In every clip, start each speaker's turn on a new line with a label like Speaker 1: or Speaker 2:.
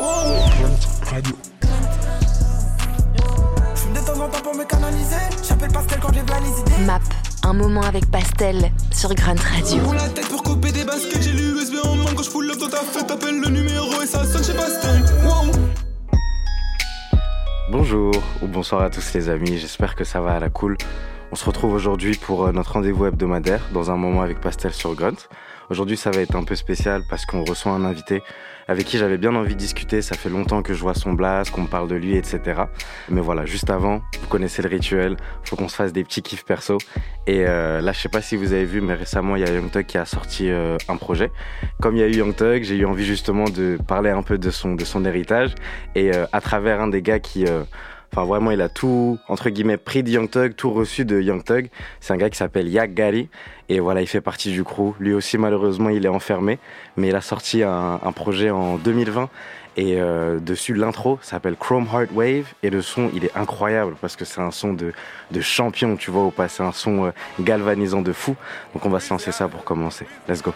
Speaker 1: Radio. Je de temps en temps pour me canaliser. J'appelle Pastel quand j'ai plein les idées.
Speaker 2: Map, un moment avec Pastel sur Grunt Radio.
Speaker 1: Pour la tête pour couper des baskets, j'ai l'USB en main quand je pull up dans ta fête. T'appelles le numéro et ça sonne chez Pastel. Wow.
Speaker 3: Bonjour ou bonsoir à tous les amis, j'espère que ça va à la cool. On se retrouve aujourd'hui pour euh, notre rendez-vous hebdomadaire dans un moment avec Pastel sur Grunt. Aujourd'hui ça va être un peu spécial parce qu'on reçoit un invité avec qui j'avais bien envie de discuter. Ça fait longtemps que je vois son blast, qu'on me parle de lui, etc. Mais voilà, juste avant, vous connaissez le rituel, faut qu'on se fasse des petits kiffs perso. Et euh, là, je sais pas si vous avez vu, mais récemment, il y a Young Thug qui a sorti euh, un projet. Comme il y a eu Young Thug, j'ai eu envie justement de parler un peu de son, de son héritage. Et euh, à travers un des gars qui... Enfin, vraiment, il a tout, entre guillemets, pris de Young Thug, tout reçu de Young Thug. C'est un gars qui s'appelle Yak Gary. Et voilà, il fait partie du crew. Lui aussi, malheureusement, il est enfermé. Mais il a sorti un, projet en 2020. Et euh, dessus, l'intro s'appelle Chrome Heart Wave. Et le son, il est incroyable parce que c'est un son de, champion, tu vois, au passé, un son euh, galvanisant de fou. Donc on va se lancer ça pour commencer. Let's go.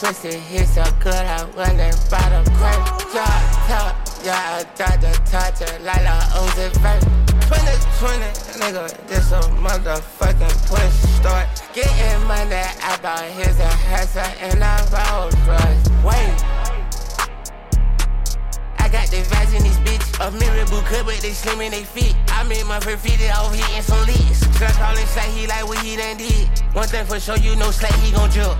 Speaker 4: Pussy hit so good, I went and bought a crate. Drop top, yeah, I got the touch it like a Uzi vape. 2020, nigga, this a motherfucking push start. Getting money, I bought his a Hessa and I Rolls Royce. Wait. I got the vibes in this bitch. A boot cut, but they slim in they feet. I made my fitted off hitting some leads. Truck calling say he like what he done did. One thing for sure, you know Slay, he gon' jump.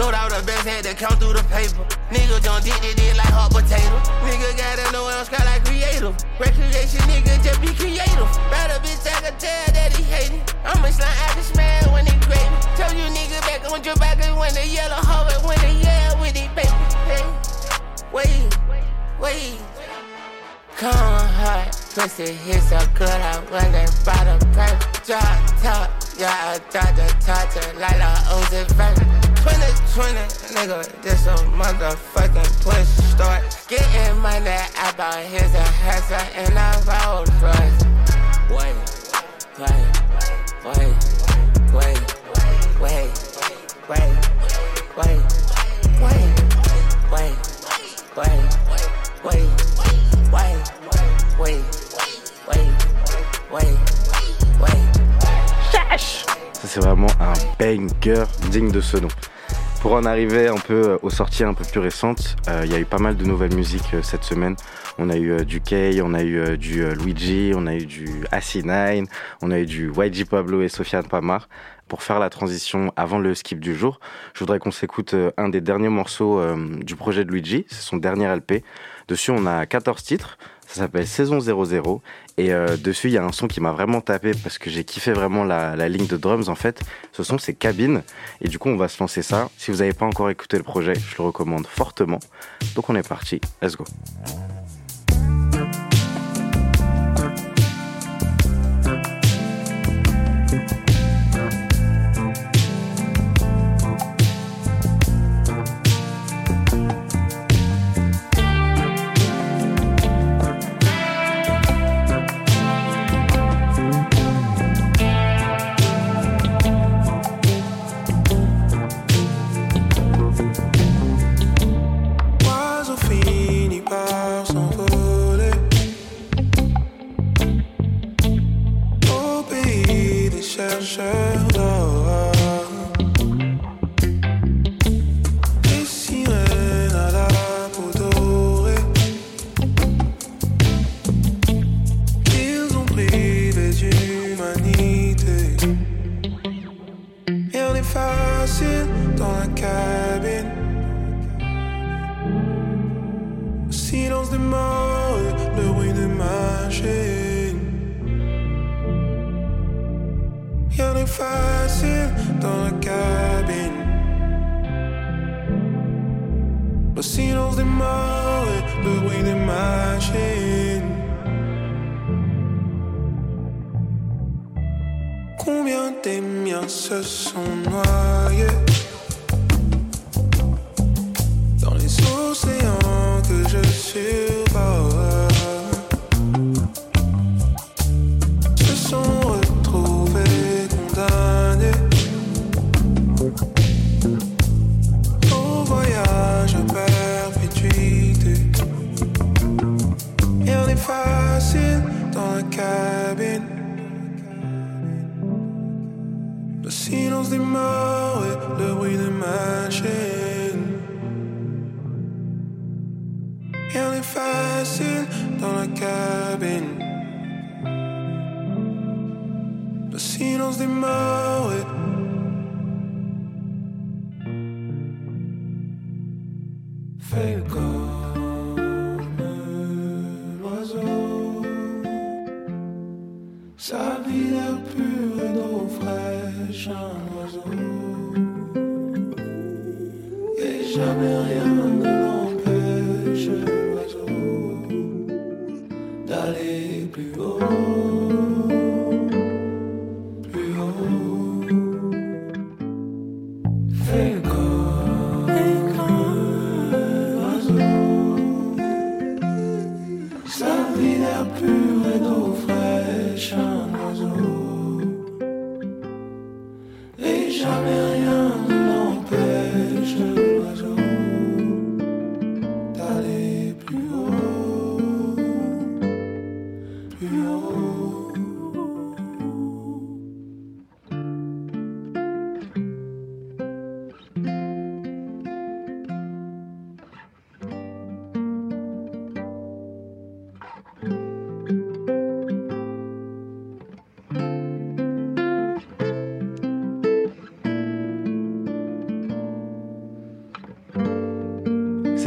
Speaker 4: Sold out the best, had to count through the paper. Nigga don't did it, did like hot potato. Nigga gotta know else got like creative. Recreation, nigga just be creative. A bitch, I can tell that he hating. I'm a slime Irish man when he crazy. Tell you nigga back on your back when the yellow hover, when the yeah with it, baby. Hey, wait, wait. Come hard, pussy hit so good, I and bought a pipe. Drop top, yeah, I got the oh, it like a Uzi Vert. 2020, nigga, this a motherfucking push start. Getting money, I bought his a Hessa and I Rolls Royce. Wait, wait, wait, wait, wait, wait,
Speaker 3: c'est vraiment un banger digne de ce nom. Pour en arriver un peu euh, aux sorties un peu plus récentes, euh, il y a eu pas mal de nouvelles musiques euh, cette semaine. On a eu du Kay, on a eu du Luigi, on a eu du AC9, on a eu du YG Pablo et Sofiane Pamar. Pour faire la transition avant le skip du jour, je voudrais qu'on s'écoute un des derniers morceaux du projet de Luigi, c'est son dernier LP. Dessus, on a 14 titres. Ça s'appelle Saison 00. Et euh, dessus, il y a un son qui m'a vraiment tapé parce que j'ai kiffé vraiment la, la, ligne de drums en fait. Ce son, c'est Cabine. Et du coup, on va se lancer ça. Si vous n'avez pas encore écouté le projet, je le recommande fortement. Donc, on est parti. Let's go.
Speaker 5: est facile dans la cabine. Silence
Speaker 1: de mort, le bruit de machine. Rien n'est facile dans la cabine. Le silence des morts, le bruit des machines. Des miens se sont noyés dans la cabine. Le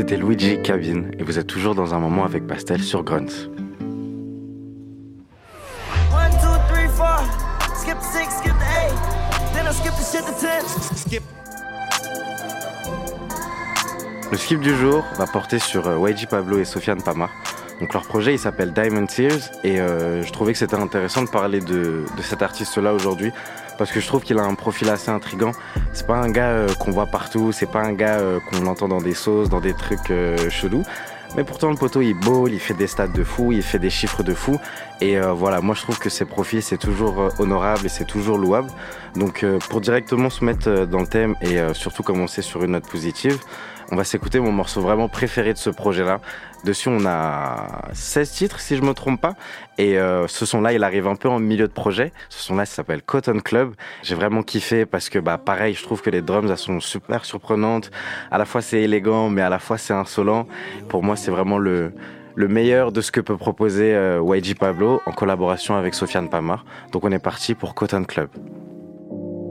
Speaker 3: C'était Luigi Cabin et vous êtes toujours dans un moment avec Pastel sur Grunt.
Speaker 5: One, two, three, four. Skip the six, skip the eight. Then I skip the shit to ten. Skip.
Speaker 3: Le skip du jour va porter sur euh, YG Pablo et Sofiane Pamar. Donc leur projet il s'appelle Diamond Tears et euh, je trouvais que c'était intéressant de parler de, cet artiste-là aujourd'hui parce que je trouve qu'il a un profil assez intrigant. C'est pas un gars euh, qu'on voit partout, c'est pas un gars euh, qu'on entend dans des sauces, dans des trucs chelous. Mais pourtant le poteau il bowl, il fait des stats de fou, il fait des chiffres de fou. Et voilà, moi je trouve que ses profils c'est toujours honorable et c'est toujours louable. Donc pour directement se mettre dans le thème et surtout commencer sur une note positive, on va s'écouter mon morceau vraiment préféré de ce projet-là. Dessus, on a 16 titres, si je me trompe pas. Et euh, ce son-là, il arrive un peu en milieu de projet. Ce son-là, s'appelle Cotton Club. J'ai vraiment kiffé parce que, bah, pareil, je trouve que les drums, elles sont super surprenantes. À la fois, c'est élégant, mais à la fois, c'est insolent. Pour moi, c'est vraiment le, le meilleur de ce que peut proposer euh, YG Pablo en collaboration avec Sofiane Pamar. Donc, on est parti pour Cotton Club.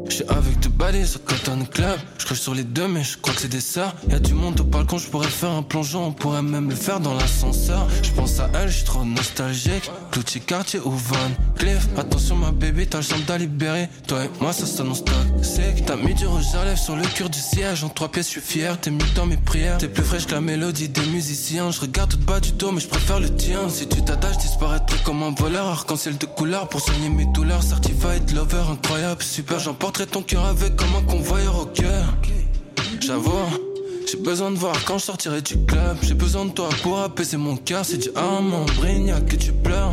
Speaker 1: J'suis avec deux baddies au Cotton Club. J'croche sur les deux, mais je crois que c'est des sœurs. Y'a du monde au balcon, j'pourrais faire un plongeon. On pourrait même le faire dans l'ascenseur. J'pense à elle, j'suis trop nostalgique. Cloutier, quartier ou Van Cliff. Attention, ma baby, t'as le champ à libérer. Toi et moi, ça s'annonce toxique. T'as mis du rouge à lèvres sur le cure du siège. En trois pièces, j'suis fier. T'es mieux dans mes prières. T'es plus fraîche que la mélodie des musiciens. J'regarde tout bas du dos, mais j'préfère le tien. Si tu t'attaches, disparaîtrais comme un voleur. Arc-en-ciel de couleur pour soigner mes douleurs. Certified lover, incroyable, super. J'emporterai ton cœur avec comme un convoyeur au cœur. J'avoue, j'ai besoin de voir quand je sortirai du club. J'ai besoin de toi pour apaiser mon cœur. C'est du amant, brignac que tu pleures.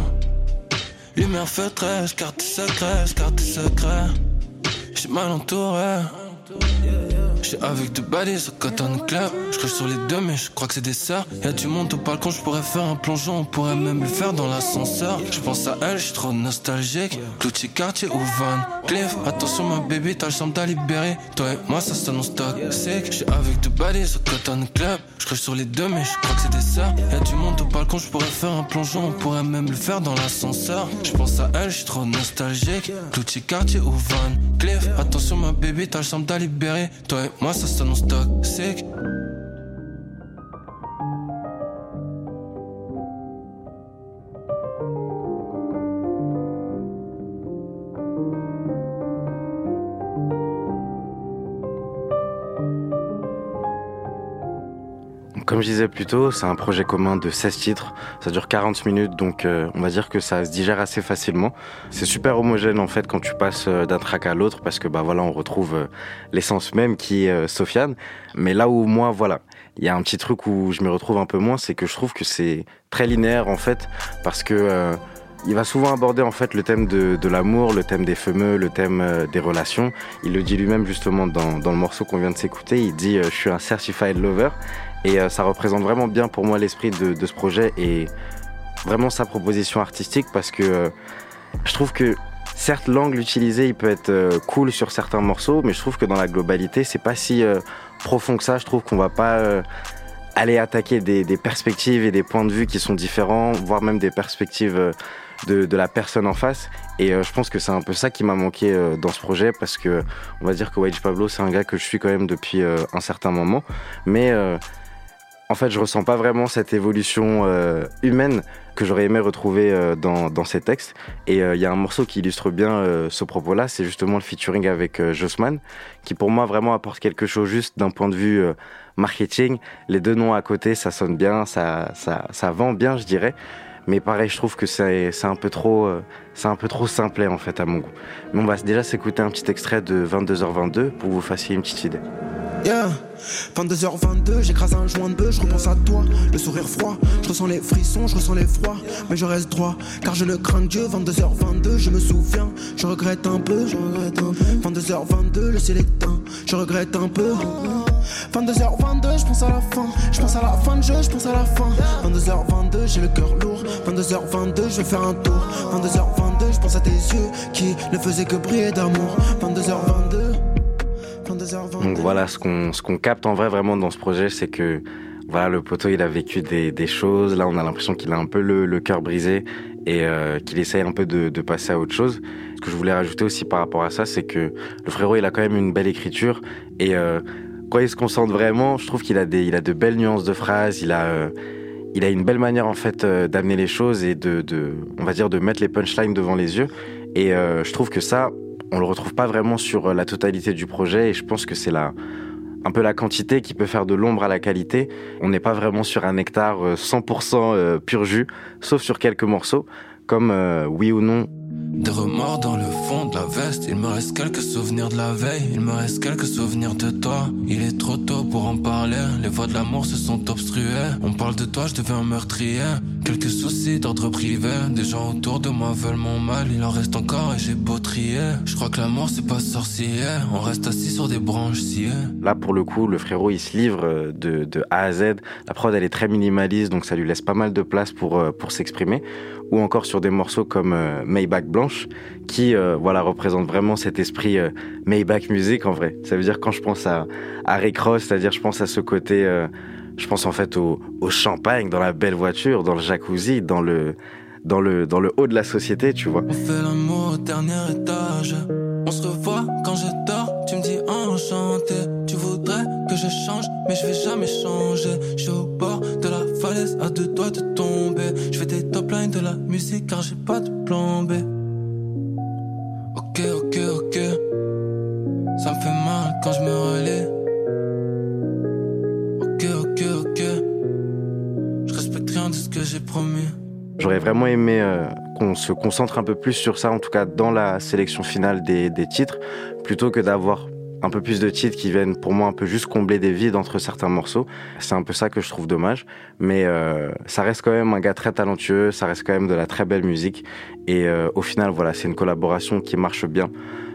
Speaker 1: Lumière feutrée, carte secret, carte secret. J'suis mal entouré. J'suis avec deux baddies au Cotton Club. J'croche sur les deux, mais je crois que c'est des sœurs. Y'a du monde au balcon, j'pourrais faire un plongeon. On pourrait même le faire dans l'ascenseur. J'pense à elle, j'suis trop nostalgique. Cloutier, quartier ou Van Cliff. Attention, ma baby, t'as le champ à libérer. Toi et moi, ça s'annonce toxique. J'suis avec deux baddies au Cotton Club. J'croche sur les deux, mais je crois que c'est des sœurs. Y'a du monde au balcon, j'pourrais faire un plongeon. On pourrait même le faire dans l'ascenseur. J'pense à elle, j'suis trop nostalgique. Cloutier, quartier ou Van Cliff. Attention, ma baby, t'as le champ à libérer. Toi moi, ça s'annonce toxique.
Speaker 3: Comme je disais plus tôt, c'est un projet commun de 16 titres. Ça dure 40 minutes, donc euh, on va dire que ça se digère assez facilement. C'est super homogène en fait quand tu passes euh, d'un track à l'autre parce que bah voilà, on retrouve euh, l'essence même qui est Sofiane. Mais là où moi, voilà, il y a un petit truc où je me retrouve un peu moins, c'est que je trouve que c'est très linéaire en fait parce que euh, il va souvent aborder en fait le thème de, de l'amour, le thème des fameux, le thème des relations. Il le dit lui-même justement dans, dans le morceau qu'on vient de s'écouter. Il dit euh, je suis un certified lover et euh, ça représente vraiment bien pour moi l'esprit de, ce projet et vraiment sa proposition artistique parce que euh, je trouve que certes, l'angle utilisé, il peut être cool sur certains morceaux, mais je trouve que dans la globalité, c'est pas si profond que ça. Je trouve qu'on va pas aller attaquer des, perspectives et des points de vue qui sont différents, voire même des perspectives de, la personne en face. Et je pense que c'est un peu ça qui m'a manqué dans ce projet parce que on va dire que Wage Pablo, c'est un gars que je suis quand même depuis un certain moment. Mais en fait, je ressens pas vraiment cette évolution euh, humaine que j'aurais aimé retrouver euh, dans, ces textes. Et euh, il y a un morceau qui illustre bien ce propos-là, c'est justement le featuring avec Jossman, qui pour moi vraiment apporte quelque chose juste d'un point de vue marketing. Les deux noms à côté, ça sonne bien, ça, ça, ça vend bien, je dirais. Mais pareil, je trouve que c'est un peu trop, c'est un peu trop simplet en fait à mon goût. Mais on va déjà s'écouter un petit extrait de 22h22 pour vous fassiez une petite idée.
Speaker 6: Yeah. 22h22, j'écrase un joint de bœuf, je repense à toi, le sourire froid, je ressens les frissons, je ressens les froids, mais je reste droit, car je ne crains que Dieu. 22h22, je me souviens, je regrette un peu, je regrette un peu. 22h22, le ciel est éteint, je regrette un peu. 22h22, je pense à la fin, je pense à la fin de jeu, je pense à la fin. 22h22, j'ai le cœur lourd. 22h22, je vais faire un tour. 22h22, je pense à tes yeux qui ne faisaient que briller d'amour. 22h22.
Speaker 3: Donc voilà, ce qu'on ce qu'on capte en vrai vraiment dans ce projet, c'est que voilà, le poteau il a vécu des, des choses. Là, on a l'impression qu'il a un peu le, le cœur brisé et euh, qu'il essaye un peu de, de, passer à autre chose. Ce que je voulais rajouter aussi par rapport à ça, c'est que le frérot il a quand même une belle écriture et euh, quand il se concentre vraiment, je trouve qu'il a des il a de belles nuances de phrases. Il a euh, il a une belle manière en fait euh, d'amener les choses et de, de on va dire de mettre les punchlines devant les yeux. Et euh, je trouve que ça, on le retrouve pas vraiment sur euh, la totalité du projet et je pense que c'est la un peu la quantité qui peut faire de l'ombre à la qualité. On n'est pas vraiment sur un nectar 100% euh, euh, pur jus, sauf sur quelques morceaux, comme Oui ou non
Speaker 1: des remords dans le fond de la veste. Il me reste quelques souvenirs de la veille. Il me reste quelques souvenirs de toi. Il est trop tôt pour en parler. Les voix de l'amour se sont obstruées. On parle de toi, je deviens meurtrier. Quelques soucis d'ordre privé. Des gens autour de moi veulent mon mal. Il en reste encore et j'ai beau trier. Je crois que l'amour c'est pas sorcier. On reste assis sur des branches sciées.
Speaker 3: Là, pour le coup, le frérot il se livre euh, de, A à Z. La prod elle est très minimaliste donc ça lui laisse pas mal de place pour, euh, pour s'exprimer ou encore sur des morceaux comme euh, Maybach Blanche, qui euh, voilà représente vraiment cet esprit euh, Maybach music en vrai. Ça veut dire quand je pense à, à Rick Ross, c'est-à-dire je pense à ce côté, je pense en fait au, au, champagne, dans la belle voiture, dans le jacuzzi, dans le dans le dans le haut de la société, tu vois.
Speaker 1: On fait l'amour au dernier étage. On se revoit quand je dors, tu me dis enchanté. Tu voudrais que je change, mais je vais jamais changer. Je suis au bord de la falaise, à deux doigts de tomber. Je fais des top lines de la musique car j'ai pas de plan B. Ok, ok, ok. Ça me fait mal quand je me relais. Ok, ok, ok. Je respecte rien de ce que j'ai promis.
Speaker 3: J'aurais vraiment aimé euh, qu'on se concentre un peu plus sur ça, en tout cas dans la sélection finale des, des titres, plutôt que d'avoir un peu plus de titres qui viennent pour moi un peu juste combler des vides entre certains morceaux. C'est un peu ça que je trouve dommage. Mais euh, ça reste quand même un gars très talentueux, ça reste quand même de la très belle musique. Et euh, au final, voilà, c'est une collaboration qui marche bien.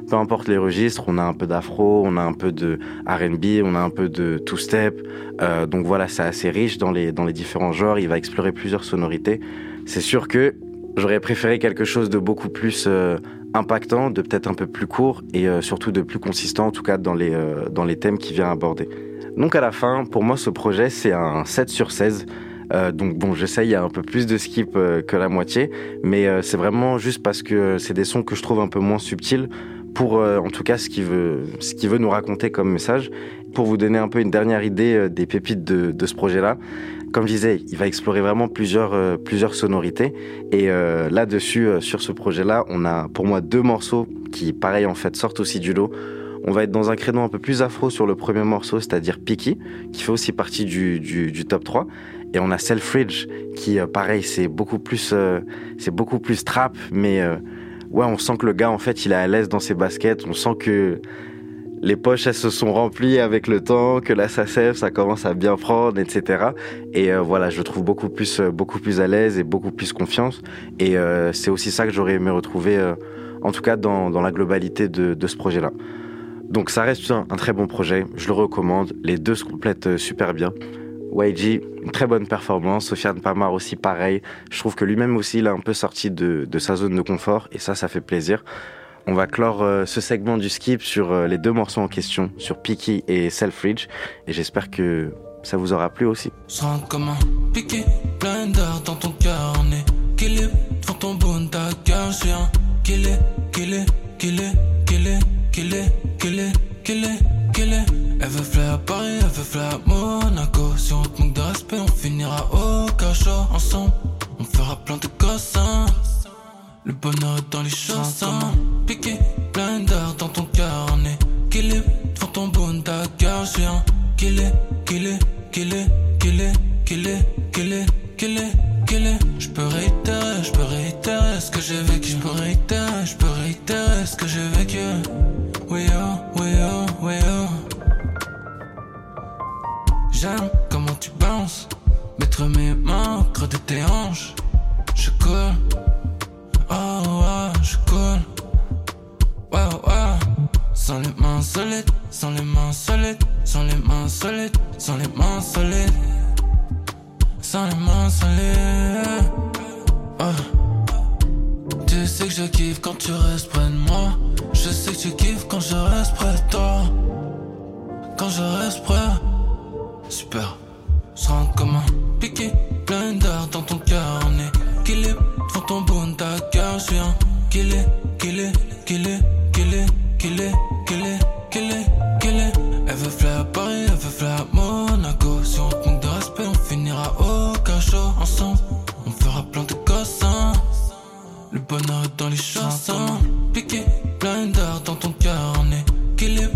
Speaker 3: Peu importe les registres, on a un peu d'afro, on a un peu de R&B, on a un peu de two-step. Euh, donc voilà, c'est assez riche dans les, dans les différents genres. Il va explorer plusieurs sonorités. C'est sûr que j'aurais préféré quelque chose de beaucoup plus euh, impactant, de peut-être un peu plus court et euh, surtout de plus consistant, en tout cas dans les, euh, dans les thèmes qu'il vient aborder. Donc à la fin, pour moi, ce projet, c'est un 7 sur 16. Euh, donc bon, j'essaye, il y a un peu plus de skip que la moitié, mais c'est vraiment juste parce que c'est des sons que je trouve un peu moins subtils pour en tout cas ce qu'il veut, ce qu'il veut nous raconter comme message. Pour vous donner un peu une dernière idée des pépites de, de ce projet-là, comme je disais, il va explorer vraiment plusieurs, euh, sonorités. Et euh, là-dessus, euh, sur ce projet-là, on a pour moi deux morceaux qui, pareil, en fait, sortent aussi du lot. On va être dans un créneau un peu plus afro sur le premier morceau, c'est-à-dire Piki, qui fait aussi partie du, top 3. Et on a Selfridge, qui, pareil, c'est beaucoup plus, c'est beaucoup plus trap, mais ouais, on sent que le gars, en fait, il est à l'aise dans ses baskets. On sent que les poches elles se sont remplies avec le temps, que la SACEF ça commence à bien prendre, etc. Et euh, voilà, je le trouve beaucoup plus, euh, beaucoup plus à l'aise et beaucoup plus confiance. Et euh, c'est aussi ça que j'aurais aimé retrouver, en tout cas dans, dans la globalité de, de ce projet-là. Donc ça reste un, très bon projet, je le recommande. Les deux se complètent super bien. YG, une très bonne performance. Sofiane Pamar aussi pareil. Je trouve que lui-même aussi, il a un peu sorti de, de, sa zone de confort et ça, ça fait plaisir. On va clore euh, ce segment du skip sur euh, les deux morceaux en question, sur Picky et Selfridge. Et j'espère que ça vous aura plu aussi.
Speaker 1: Comme un piqué, plein d'art dans ton cœur, on est est devant ton bon ta cœur, je suis un qu'il est, qu'il est, qu'il est, qu'il est. Elle veut faire à Paris, elle veut faire à Monaco. Si on te manque de respect, on finira au cachot. Ensemble, on fera plein de cossins. Le bonheur dans les chansons. Piqué, plein d'art dans ton cœur, on est qu'il est devant ton bon je suis un qu'il est, qu'il est qu'il est, qu'il est, qu'il est, qu'il est, qu'il est, qu'il est. Je peux réitérer, je peux réitérer ce que j'ai vécu. Je peux réitérer, je peux réitérer ce que j'ai vécu. Oui oh, oui oh, oui oh. J'aime comment tu bounces, mettre mes mains de tes hanches. Je colle, oh oh, je colle. Wow, wow. Sans les mains solides, sans les mains solides, sans les mains solides, sans les mains solides, sans les mains solides. Tu sais que je kiffe quand tu restes près de moi. Je sais que tu kiffes quand je reste près de toi. Quand je reste près, super. Sera comme un piqué, plein d'art dans ton cœur. On est qu'il est devant ton bon ta cœur. Je suis un qu'il est, qu'il est, qu'il est, qu'il est, qu'il est qu'elle est, qu'elle est, qu'elle est. Elle veut faire à Paris, elle veut faire à Monaco. Si on manque de respect, on finira au cachot. Ensemble, on fera plein de cossins. Le bonheur est dans les chansons. Piqué, plein d'art dans ton cœur. On est qu'il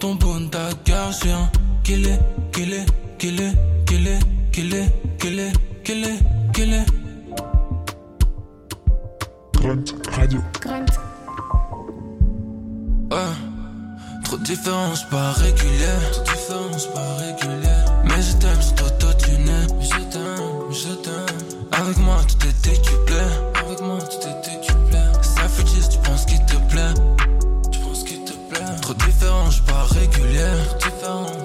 Speaker 1: ton bon ta cœur. Je suis un qu'il qu'il est, qu'il est, qu'il est, qu'il est, qu'il est,
Speaker 7: Grunt Radio.
Speaker 1: Grunt. Ouais. Trop de différence pas régulière. Trop de différence pas régulière. Mais je t'aime, c'est toi, toi tu n'es. Je t'aime, je t'aime. Avec moi tout est décuplé. Avec moi tout est décuplé. Ça fait juste, tu penses qu'il te plaît. Tu penses qu'il te plaît. Trop de différence pas régulière. Trop différent, trop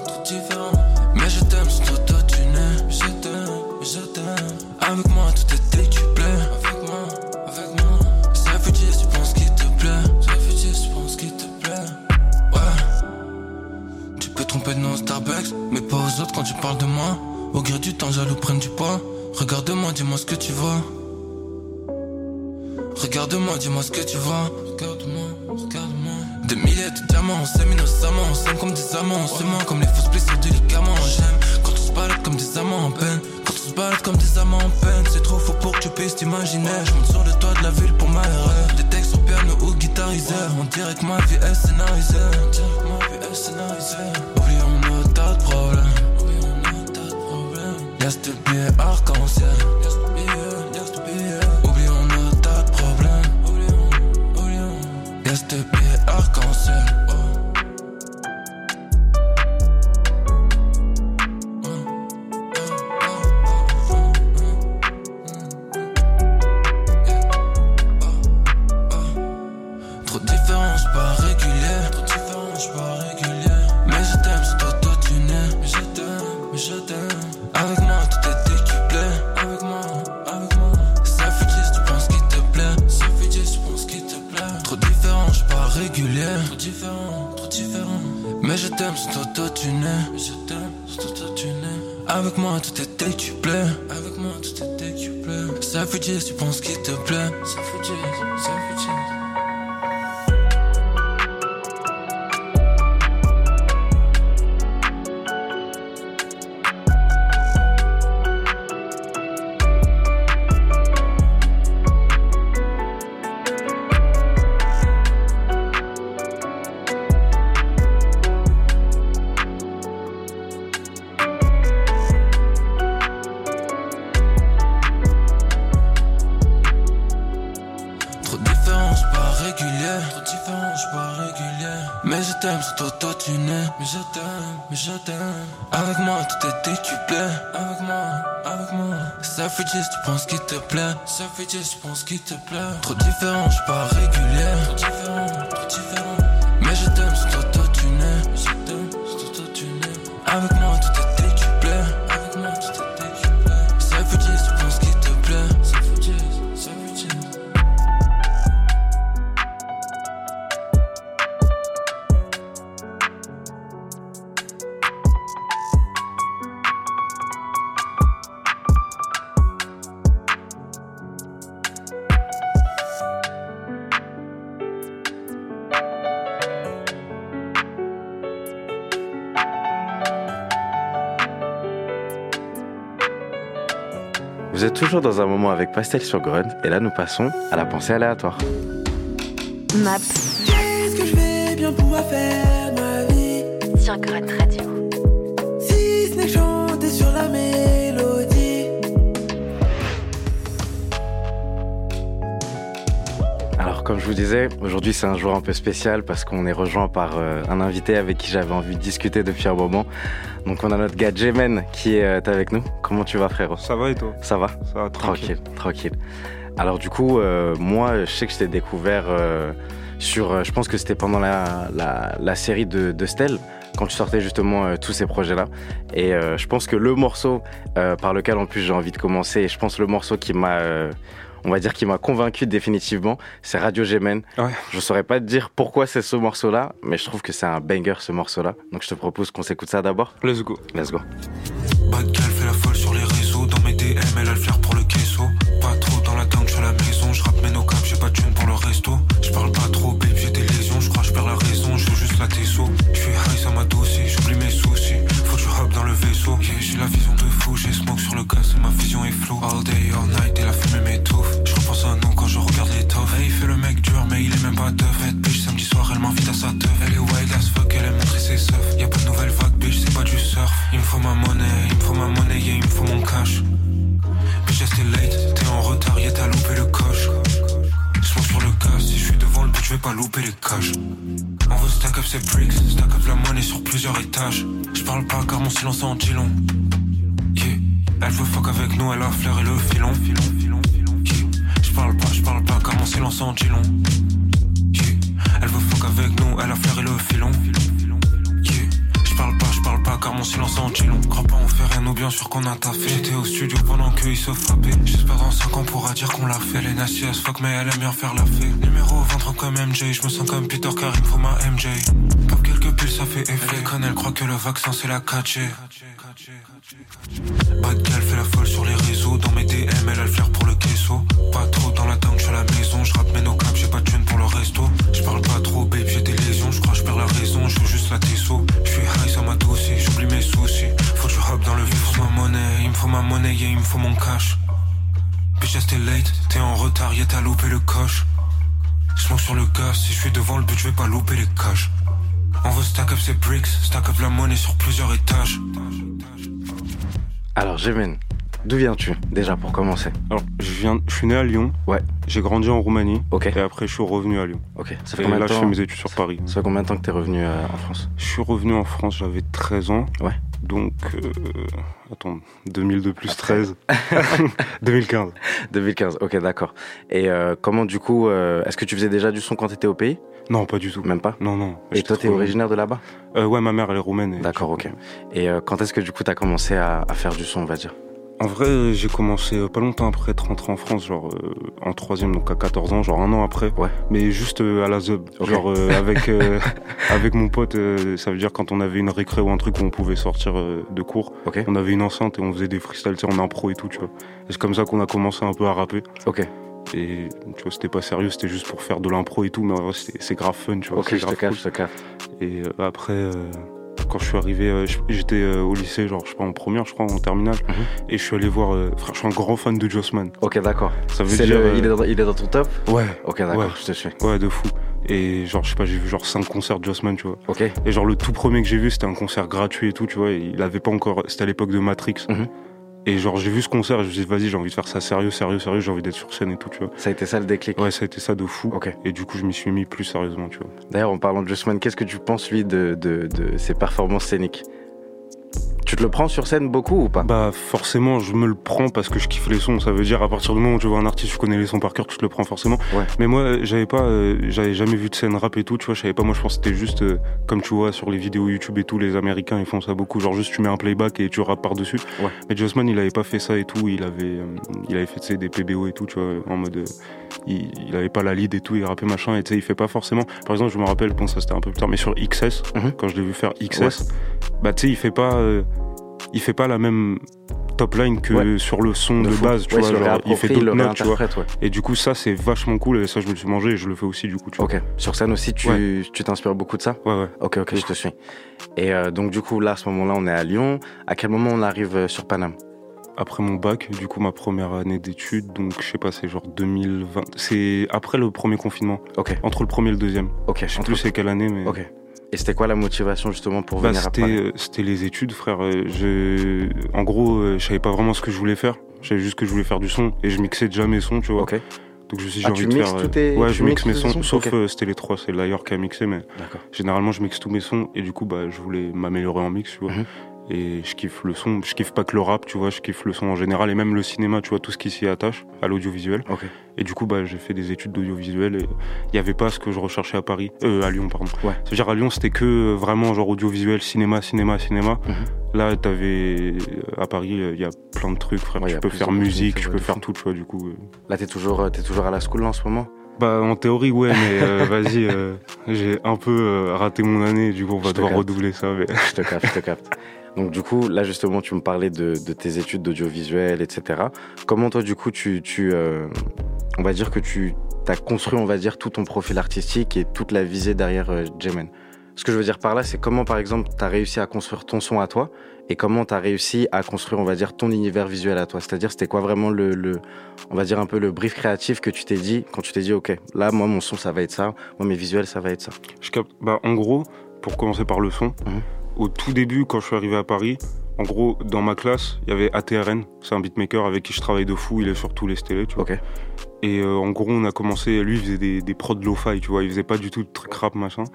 Speaker 1: quand tu parles de moi. Au gré du temps, jaloux prennent du poids. Regarde-moi, dis-moi ce que tu vois. Regarde-moi, dis-moi ce que tu vois. Regarde-moi, regarde-moi. Des milliers de diamants, on s'aime innocemment. On s'aime comme des amants, on se comme les fausses blessures du ligament. J'aime quand on se balade comme des amants en peine. Quand on se balade comme des amants en peine. C'est trop faux pour que tu puisses t'imaginer. Je monte sur le toit de la ville pour ma erreur. Des textes au piano ou guitarisés. On dirait que ma vie est scénarisée. On dirait que ma vie est scénarisée. Nos tas de problèmes. Y'a ce billet arc-en-ciel. Oublions nos tas de problèmes. Oublions, oublions. Y'a ce arc-en-ciel. Penses qu'il te plaît. Ça fait juste, tu penses qu'il te plaît. Trop de différence pas régulière. Trop différent, trop différent. Mais je t'aime, c'est toi,
Speaker 3: toujours dans un moment avec Pastel sur Grunt et là nous passons à la pensée aléatoire.
Speaker 2: Map
Speaker 5: Qu'est-ce que je vais bien pouvoir faire de ma vie
Speaker 2: sur Grunt Radio.
Speaker 5: Si ce n'est chanter sur la mélodie
Speaker 3: Alors comme je vous disais, aujourd'hui c'est un jour un peu spécial parce qu'on est rejoint par euh, un invité avec qui j'avais envie de discuter depuis un moment. Donc on a notre gars Jemen qui est euh, avec nous. Comment tu vas frérot?
Speaker 8: Ça va et toi?
Speaker 3: Ça va?
Speaker 8: Ça va tranquille.
Speaker 3: Tranquille, tranquille. Alors du coup, euh, moi, je sais que je t'ai découvert euh, sur, je pense que c'était pendant la, la, la série de, de Stell, quand tu sortais justement euh, tous ces projets-là. Et je pense que le morceau par lequel en plus j'ai envie de commencer, et je pense le morceau qui m'a, on va dire, qui m'a convaincu définitivement, c'est Radio Gémen.
Speaker 8: Ouais.
Speaker 3: Je saurais pas te dire pourquoi c'est ce morceau-là, mais je trouve que c'est un banger ce morceau-là. Donc je te propose qu'on s'écoute ça d'abord.
Speaker 8: Let's go.
Speaker 3: Let's go.
Speaker 9: Bad girl fait la folle sur les réseaux Dans mes DM elle a le flair pour le queso Pas trop dans la tank, je suis à la maison Je rappe mes no j'ai pas de thune pour le resto Je parle pas trop babe, j'ai des lésions Je crois je perds la raison, je veux juste la tesso Je suis high, ça m'a dossé, j'oublie mes soucis Faut que je hop dans le vaisseau Yeah, j'ai la vision de fou, j'ai smoke sur le gaz ma vision est floue All day, all night et la fumée m'étouffe Nous quand je regarde les toffs Hey, il fait le mec dur mais il est même pas teuf. Head bitch, samedi soir elle m'invite à sa teuf. Elle est wild as fuck, elle aime montrer ses seufs. Y'a pas de nouvelle vague bitch, c'est pas du surf. Il me faut ma monnaie, il me faut ma monnaie, yeah, il me faut mon cash. Bitch, t'es late, t'es en retard, yeah, t'as loupé le coche. Smoke sur le gaz, si je suis devant le but, je vais pas louper les caches On veut stack up ses bricks, stack up la monnaie sur plusieurs étages. Je parle pas car mon silence en dit long. Yeah, elle veut fuck avec nous, elle a flairé le filon. Yeah, je parle pas, je parle pas. Car mon silence en dit long Yeah, elle veut fuck avec nous, elle a flairé le filon. Yeah, je parle pas, je parle pas. Car mon silence en dit long Crois pas on fait rien ou bien sûr qu'on a taffé. J'étais au studio pendant qu'ils se frappaient J'espère dans 5 ans pourra dire qu'on l'a fait. Est nasty as fuck mais elle aime bien faire la fée. Numéro 23 comme MJ Je me sens comme Peter car il ma MJ Pop quelques piles ça fait effet. Elle elle croit que le vaccin c'est la 4G Bad fait la folle sur les réseaux Pas trop dans la tank, je suis à la maison. Je rappe mes no j'ai pas de thune pour le resto. Je parle pas trop babe, j'ai des lésions. Je crois je perds la raison, je veux juste la tesso Je suis high, ça m'a dossé, j'oublie mes soucis. Faut que je hop dans le vif, il ma monnaie Il me faut ma monnaie, yeah, il me faut mon cash. Bitch, t'es late, t'es en retard, yeah, t'as loupé le coche. Smoke sur le gaz, si je suis devant le but, je vais pas louper les caches. On veut stack up ses bricks, stack up la monnaie sur plusieurs étages.
Speaker 3: Alors Jemen, d'où viens-tu déjà pour commencer
Speaker 8: Alors, je viens, je suis né à Lyon.
Speaker 3: Ouais.
Speaker 8: J'ai grandi en Roumanie.
Speaker 3: Ok.
Speaker 8: Et après, je suis revenu à Lyon.
Speaker 3: Ok. Ça fait
Speaker 8: Et
Speaker 3: combien
Speaker 8: là,
Speaker 3: de
Speaker 8: je
Speaker 3: temps
Speaker 8: fais mes études sur Paris.
Speaker 3: Ça fait combien de temps que t'es revenu euh, en France
Speaker 8: Je suis revenu en France, j'avais 13 ans.
Speaker 3: Ouais.
Speaker 8: Donc, euh, attends, 2002 plus 13. 2015.
Speaker 3: 2015. Ok, d'accord. Et euh, comment du coup, est-ce que tu faisais déjà du son quand t'étais au pays?
Speaker 8: Non, pas du tout.
Speaker 3: Même pas?
Speaker 8: Non, non.
Speaker 3: Et toi, t'es originaire de là-bas?
Speaker 8: Euh, Ouais, ma mère, elle est roumaine.
Speaker 3: D'accord, ok. Et euh, quand est-ce que du coup t'as commencé à, à faire du son, on va dire?
Speaker 8: En vrai, j'ai commencé euh, pas longtemps après être rentré en France, genre euh, en troisième, donc à 14 ans, genre un an après.
Speaker 3: Ouais.
Speaker 8: Mais juste euh, à la ZUB,
Speaker 3: Ok.
Speaker 8: genre euh, avec euh, avec mon pote, euh, ça veut dire quand on avait une récré ou un truc où on pouvait sortir de cours,
Speaker 3: Ok.
Speaker 8: on avait une enceinte et on faisait des freestyles, tu sais, en impro et tout, tu vois. Et c'est comme ça qu'on a commencé un peu à rapper.
Speaker 3: Ok.
Speaker 8: Et tu vois, c'était pas sérieux, c'était juste pour faire de l'impro et tout, mais en vrai, c'est grave fun, tu vois.
Speaker 3: Ok, je te
Speaker 8: grave
Speaker 3: capte,
Speaker 8: cool.
Speaker 3: je te capte.
Speaker 8: Et après, euh, quand je suis arrivé, euh, j'étais euh, au lycée, genre, je sais pas, en première, je crois, en terminale.
Speaker 3: Mhm.
Speaker 8: Et je suis allé voir, euh, frère, je suis un grand fan de Jossman.
Speaker 3: Ok, d'accord.
Speaker 8: Ça veut dire.
Speaker 3: le- il, est dans, il est dans ton top?
Speaker 8: Ouais,
Speaker 3: Ok, d'accord,
Speaker 8: Ouais.
Speaker 3: je te suis.
Speaker 8: ouais, de fou. Et genre, je sais pas, j'ai vu genre 5 concerts de Jossman, tu vois.
Speaker 3: Ok.
Speaker 8: Et genre, le tout premier que j'ai vu, c'était un concert gratuit et tout, tu vois. il avait pas encore. C'était à l'époque de Matrix.
Speaker 3: Mhm.
Speaker 8: Et genre, j'ai vu ce concert, et je me suis dit, vas-y, j'ai envie de faire ça sérieux, sérieux, sérieux, j'ai envie d'être sur scène et tout, tu vois.
Speaker 3: Ça a été ça le déclic?
Speaker 8: Ouais, ça a été ça de fou. Et du coup, je m'y suis mis plus sérieusement, tu vois.
Speaker 3: D'ailleurs, en parlant de Justman, qu'est-ce que tu penses, lui, de, de, de ses performances scéniques? Tu te le prends sur scène beaucoup ou pas
Speaker 8: Bah forcément je me le prends parce que je kiffe les sons. Ça veut dire à partir du moment où tu vois un artiste, tu connais les sons par cœur, tu te le prends forcément.
Speaker 3: Ouais.
Speaker 8: Mais moi j'avais pas, euh, j'avais jamais vu de scène rap et tout. Tu vois, je savais pas. Moi je pense que c'était juste euh, comme tu vois sur les vidéos YouTube et tout, les Américains ils font ça beaucoup. Genre juste tu mets un playback et tu rappes par dessus.
Speaker 3: Ouais.
Speaker 8: Mais Jossman il avait pas fait ça et tout. Il avait, euh, il avait fait des PBO et tout. Tu vois en mode, euh, il, il avait pas la lead et tout. Il rappait machin et tu sais il fait pas forcément. Par exemple je me rappelle, bon ça c'était un peu plus tard, mais sur XS
Speaker 3: Mhm.
Speaker 8: quand je l'ai vu faire XS, bah tu sais il fait pas. Il fait pas la même top line que
Speaker 3: Ouais.
Speaker 8: sur le son de, base, tu
Speaker 3: Ouais,
Speaker 8: vois, genre, il fait d'autres notes, tu vois.
Speaker 3: réinterprète, ouais.
Speaker 8: Et du coup, ça, c'est vachement cool, et ça, je me le suis mangé, et je le fais aussi, du coup, tu vois.
Speaker 3: Ok. Sur scène aussi, tu tu t'inspires beaucoup de ça
Speaker 8: Ouais, ouais.
Speaker 3: Ok, ok, je te suis. Et euh, donc, du coup, là, à ce moment-là, on est à Lyon. À quel moment on arrive euh, sur Paname?
Speaker 8: Après mon bac, du coup ma première année d'études, donc je sais pas, c'est genre 2020. C'est après le premier confinement,
Speaker 3: Ok,
Speaker 8: entre le premier et le deuxième.
Speaker 3: ok,
Speaker 8: Je sais
Speaker 3: entre-
Speaker 8: plus c'est quelle année, mais.
Speaker 3: Ok. Et c'était quoi la motivation justement pour
Speaker 8: Bah,
Speaker 3: venir à
Speaker 8: c'était,
Speaker 3: Paris
Speaker 8: euh, c'était les études, frère. Euh, Je, en gros, euh, je savais pas vraiment ce que je voulais faire. Je savais juste que je voulais faire du son et je mixais déjà mes sons, tu vois. Donc je me suis dit,
Speaker 3: Ah,
Speaker 8: j'ai
Speaker 3: tu
Speaker 8: envie de
Speaker 3: mixes
Speaker 8: faire.
Speaker 3: tous tes-
Speaker 8: Ouais,
Speaker 3: tu
Speaker 8: je mixe mes sons,
Speaker 3: sons
Speaker 8: sauf euh, c'était les trois, c'est l'ailleurs qui a mixé, mais généralement je mixe tous mes sons et du coup, bah, je voulais m'améliorer en mix, tu vois.
Speaker 3: Mhm.
Speaker 8: Et je kiffe le son, je kiffe pas que le rap, tu vois, je kiffe le son en général et même le cinéma, tu vois, tout ce qui s'y attache à l'audiovisuel. Et du coup, bah, j'ai fait des études d'audiovisuel et il y avait pas ce que je recherchais à Paris, euh, à Lyon, pardon.
Speaker 3: Ouais.
Speaker 8: C'est-à-dire à Lyon, c'était que euh, vraiment genre audiovisuel, cinéma, cinéma, cinéma.
Speaker 3: Mhm.
Speaker 8: Là, t'avais à Paris, il y a plein de trucs, frère.
Speaker 3: Ouais,
Speaker 8: tu peux faire musique, tu peux faire tout, tu vois, du coup. euh.
Speaker 3: Là, t'es toujours, euh, t'es toujours à la school là, en ce moment?
Speaker 8: Bah, en théorie, ouais, mais euh, vas-y, euh, j'ai un peu euh, raté mon année, du coup, on va devoir
Speaker 3: capte.
Speaker 8: redoubler ça. Mais...
Speaker 3: Je te capte, je te capte. Donc du coup, là justement, tu me parlais de, de tes études d'audiovisuel, etc. Comment toi, du coup, tu, tu euh, on va dire que tu as construit, on va dire, tout ton profil artistique et toute la visée derrière euh, J-Man Ce que je veux dire par là, c'est comment, par exemple, tu as réussi à construire ton son à toi et comment tu as réussi à construire, on va dire, ton univers visuel à toi? C'est-à-dire, c'était quoi vraiment le, le, on va dire un peu le brief créatif que tu t'es dit quand tu t'es dit, ok, là, moi, mon son, ça va être ça, moi, mes visuels, ça va être ça.
Speaker 8: Je capte. Bah, en gros, pour commencer par le son,
Speaker 3: Mhm.
Speaker 8: Au tout début, quand je suis arrivé à Paris, en gros, dans ma classe, il y avait ATRN, c'est un beatmaker avec qui je travaille de fou, il est sur tous les stélés, tu vois. Et euh, en gros, on a commencé, lui, il faisait des, des prods lo-fi, tu vois, il faisait pas du tout de trucs rap, machin.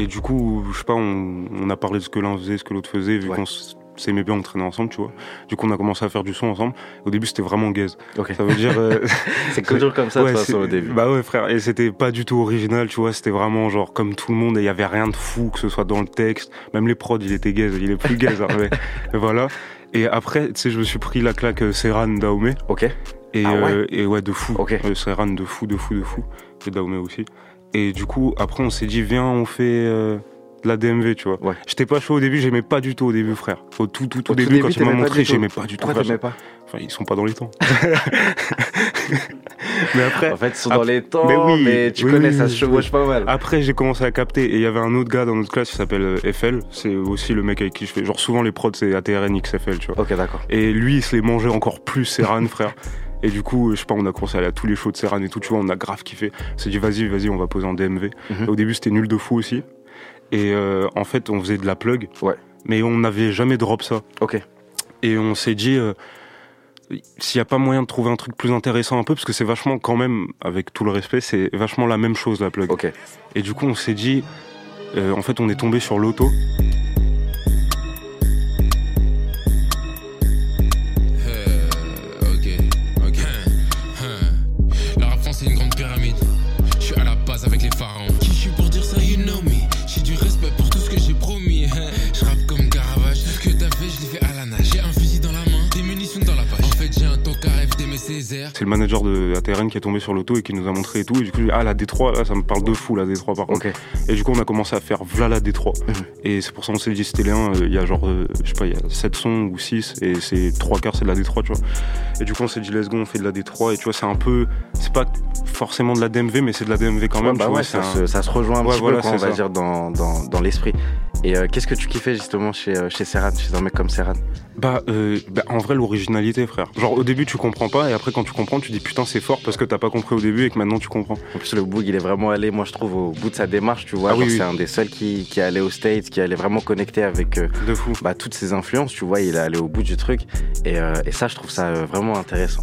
Speaker 8: Et du coup, je sais pas, on, on a parlé de ce que l'un faisait, ce que l'autre faisait, vu
Speaker 3: Ouais.
Speaker 8: qu'on s- s'aimait bien, on traînait ensemble, tu vois. Du coup, on a commencé à faire du son ensemble. Au début, c'était vraiment gaze. Ça veut dire. euh,
Speaker 3: C'est toujours comme ça, de
Speaker 8: Ouais,
Speaker 3: toute façon,
Speaker 8: c'est-
Speaker 3: au début.
Speaker 8: Bah ouais, frère. Et c'était pas du tout original, tu vois. C'était vraiment genre comme tout le monde. Et il y avait rien de fou, que ce soit dans le texte. Même les prods, il était gaze. Il est plus gaze, hein, mais voilà. Et après, tu sais, je me suis pris la claque euh, Serran Daomé.
Speaker 3: Ok.
Speaker 8: Et,
Speaker 3: Ah ouais
Speaker 8: euh, et ouais, de fou.
Speaker 3: Ok.
Speaker 8: Euh, Serran de fou, de fou, de fou. Et Daomé aussi. Et du coup, après, on s'est dit, viens, on fait euh, de la DMV, tu vois.
Speaker 3: Ouais.
Speaker 8: J'étais pas chaud au début, j'aimais pas du tout au début, frère. Au tout, tout, tout
Speaker 3: Au
Speaker 8: début,
Speaker 3: début,
Speaker 8: quand il m'a
Speaker 3: t'aimais pas
Speaker 8: montré, j'aimais pas du tout.
Speaker 3: Pourquoi t'aimais pas
Speaker 8: Enfin, ils sont pas dans les temps. mais après,
Speaker 3: En fait, ils sont dans les temps,
Speaker 8: mais
Speaker 3: mais,
Speaker 8: oui,
Speaker 3: tu
Speaker 8: oui,
Speaker 3: connais,
Speaker 8: oui,
Speaker 3: ça se chevauche pas mal.
Speaker 8: Après, j'ai commencé à capter et il y avait un autre gars dans notre classe qui s'appelle euh, FL. C'est aussi le mec avec qui je fais. Genre, souvent les prods, c'est ATRN XFL, tu vois.
Speaker 3: Ok, d'accord.
Speaker 8: Et lui, il se les mangeait encore plus, Serran, frère. Et du coup, je sais pas, on a commencé à aller à tous les shows de Serran et tout, tu vois, on a grave kiffé. On s'est dit, vas-y, vas-y, on va poser en DMV.
Speaker 3: Mhm.
Speaker 8: Au début, c'était nul de fou aussi. Et euh, en fait, on faisait de la plug.
Speaker 3: Ouais.
Speaker 8: Mais on n'avait jamais drop ça.
Speaker 3: Ok.
Speaker 8: Et on s'est dit, euh, s'il n'y a pas moyen de trouver un truc plus intéressant un peu, parce que c'est vachement, quand même, avec tout le respect, c'est vachement la même chose, la plug.
Speaker 3: Ok.
Speaker 8: Et du coup, on s'est dit, euh, en fait, on est tombé sur l'auto.
Speaker 10: Césaire.
Speaker 8: C'est le manager de ATRN qui est tombé sur l'auto et qui nous a montré et tout. Et du coup, ah, la D3, là, ça me parle de fou, la D3 par contre. Et du coup, on a commencé à faire v'là la D3.
Speaker 3: Mhm.
Speaker 8: Et c'est pour ça qu'on s'est dit, c'était les 1, il y a genre, euh, je sais pas, il y a 7 sons ou 6, et c'est 3 quarts, c'est de la D3, tu vois. Et du coup, on s'est dit, let's go, on fait de la D3, et tu vois, c'est un peu, c'est pas forcément de la DMV, mais c'est de la DMV quand même,
Speaker 3: Ouais, bah
Speaker 8: tu vois.
Speaker 3: ouais, ça,
Speaker 8: un-
Speaker 3: se, ça se rejoint un
Speaker 8: Ouais,
Speaker 3: petit
Speaker 8: voilà,
Speaker 3: peu, quoi, on va
Speaker 8: ça.
Speaker 3: dire, dans, dans, dans l'esprit. Et euh, qu'est-ce que tu kiffais justement chez, euh, chez Serran, chez un mec comme Serran?
Speaker 8: Bah, euh, bah, en vrai, l'originalité, frère. Genre, au début, tu comprends pas, et après, quand tu comprends, tu dis, putain, c'est fort parce que t'as pas compris au début et que maintenant tu comprends.
Speaker 3: En plus, le Boog, il est vraiment allé, moi je trouve, au bout de sa démarche, tu vois.
Speaker 8: Ah oui,
Speaker 3: genre,
Speaker 8: oui.
Speaker 3: C'est un des seuls qui, qui est allé aux States, qui allait vraiment connecter avec euh,
Speaker 8: De fou.
Speaker 3: bah, toutes ses influences, tu vois. Il est allé au bout du truc. Et, euh, et ça, je trouve ça euh, vraiment intéressant.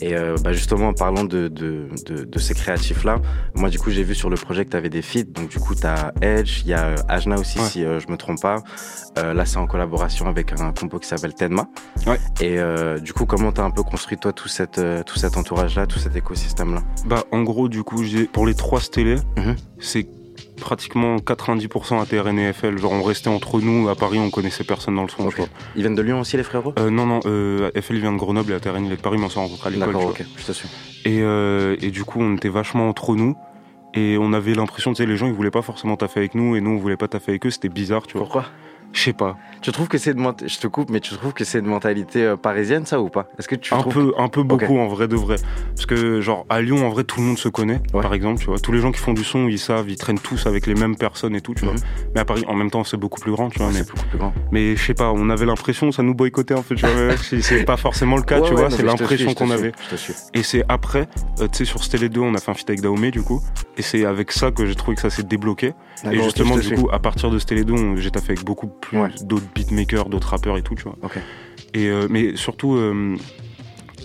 Speaker 3: Et euh, bah, justement, en parlant de, de, de, de ces créatifs-là, moi, du coup, j'ai vu sur le projet que tu avais des feats. Donc, du coup, tu as Edge, il y a euh, Ajna aussi,
Speaker 8: Ouais.
Speaker 3: si euh, je me trompe pas. Euh, là, c'est en collaboration avec un compo qui s'appelle Tenma.
Speaker 8: Ouais.
Speaker 3: Et du coup, comment tu as un peu construit, toi, tout, cette, tout cet entourage-là, tout cet écosystème-là?
Speaker 8: Bah, en gros, du coup, pour les trois stélés,
Speaker 3: Mhm.
Speaker 8: c'est pratiquement 90% ATRN et FL. Genre, on restait entre nous. À Paris, on connaissait personne dans le son. Tu vois.
Speaker 3: Ils viennent de Lyon aussi, les frérots?
Speaker 8: Euh, non, non, euh, FL vient de Grenoble et ATRN il est de Paris, mais on s'est rencontrés à l'école.
Speaker 3: D'accord, ok, je suis.
Speaker 8: Et, euh, et du coup, on était vachement entre nous. Et on avait l'impression, tu sais, les gens, ils voulaient pas forcément taffer avec nous. Et nous, on voulait pas taffer avec eux. C'était bizarre, tu vois.
Speaker 3: Pourquoi?
Speaker 8: Je sais pas.
Speaker 3: Tu trouves que c'est de je te coupe, mais tu trouves que c'est une mentalité euh, parisienne ça ou pas? Est-ce que tu
Speaker 8: Un
Speaker 3: trouves
Speaker 8: peu, un peu beaucoup en vrai de vrai. Parce que genre à Lyon en vrai tout le monde se connaît.
Speaker 3: Ouais.
Speaker 8: Par exemple, tu vois, tous les gens qui font du son ils savent, ils traînent tous avec les mêmes personnes et tout, tu
Speaker 3: Mhm.
Speaker 8: vois. Mais à Paris en même temps c'est beaucoup plus grand, tu vois. Mais,
Speaker 3: beaucoup plus grand
Speaker 8: mais je sais pas, on avait l'impression ça nous boycottait en fait. Tu vois, c'est- pas forcément le cas,
Speaker 3: Ouais,
Speaker 8: tu vois. C'est l'impression qu'on avait. Et c'est après, euh, tu sais, sur Stélé 2, on a fait un feat avec Dahomey, du coup. Et c'est avec ça que j'ai trouvé que ça s'est débloqué. Et justement, du coup, à partir de Stélé 2, on- j'ai taffé avec beaucoup plus
Speaker 3: Ouais.
Speaker 8: d'autres beatmakers, d'autres rappeurs et tout, tu vois.
Speaker 3: Ok.
Speaker 8: Et, euh, mais surtout, euh,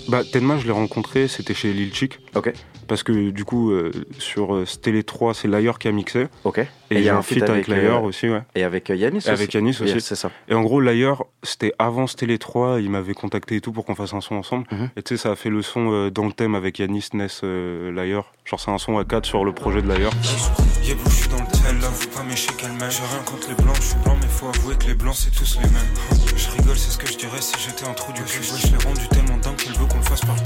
Speaker 8: bah, Tenma, je l'ai rencontré, c'était chez Lil Chic.
Speaker 3: Ok.
Speaker 8: Parce que du coup, euh, sur euh, Stélé 3, c'est Layer qui a mixé.
Speaker 3: Ok.
Speaker 8: Et
Speaker 3: il
Speaker 8: il
Speaker 3: y a un
Speaker 8: feat avec
Speaker 3: avec,
Speaker 8: Layer
Speaker 3: euh,
Speaker 8: aussi, ouais.
Speaker 3: Et avec Yanis
Speaker 8: Et avec Yanis aussi.
Speaker 3: Yes, c'est ça.
Speaker 8: Et en gros, Layer, c'était avant Stélé 3, il m'avait contacté et tout pour qu'on fasse un son ensemble.
Speaker 3: Mhm.
Speaker 8: Et tu sais, ça a fait le son euh, dans le thème avec Yanis, Ness, euh, Layer. Genre, c'est un son à 4 sur le projet de Layer.
Speaker 9: Dans le tel, là, faut pas mécher qu'elle m'aime. J'ai rien contre les blancs, je suis blanc, mais faut avouer que les blancs c'est tous les mêmes. Je rigole, c'est ce que je dirais si j'étais un trou du cul. Je l'ai rendu tellement dingue qu'elle veut qu'on le fasse par le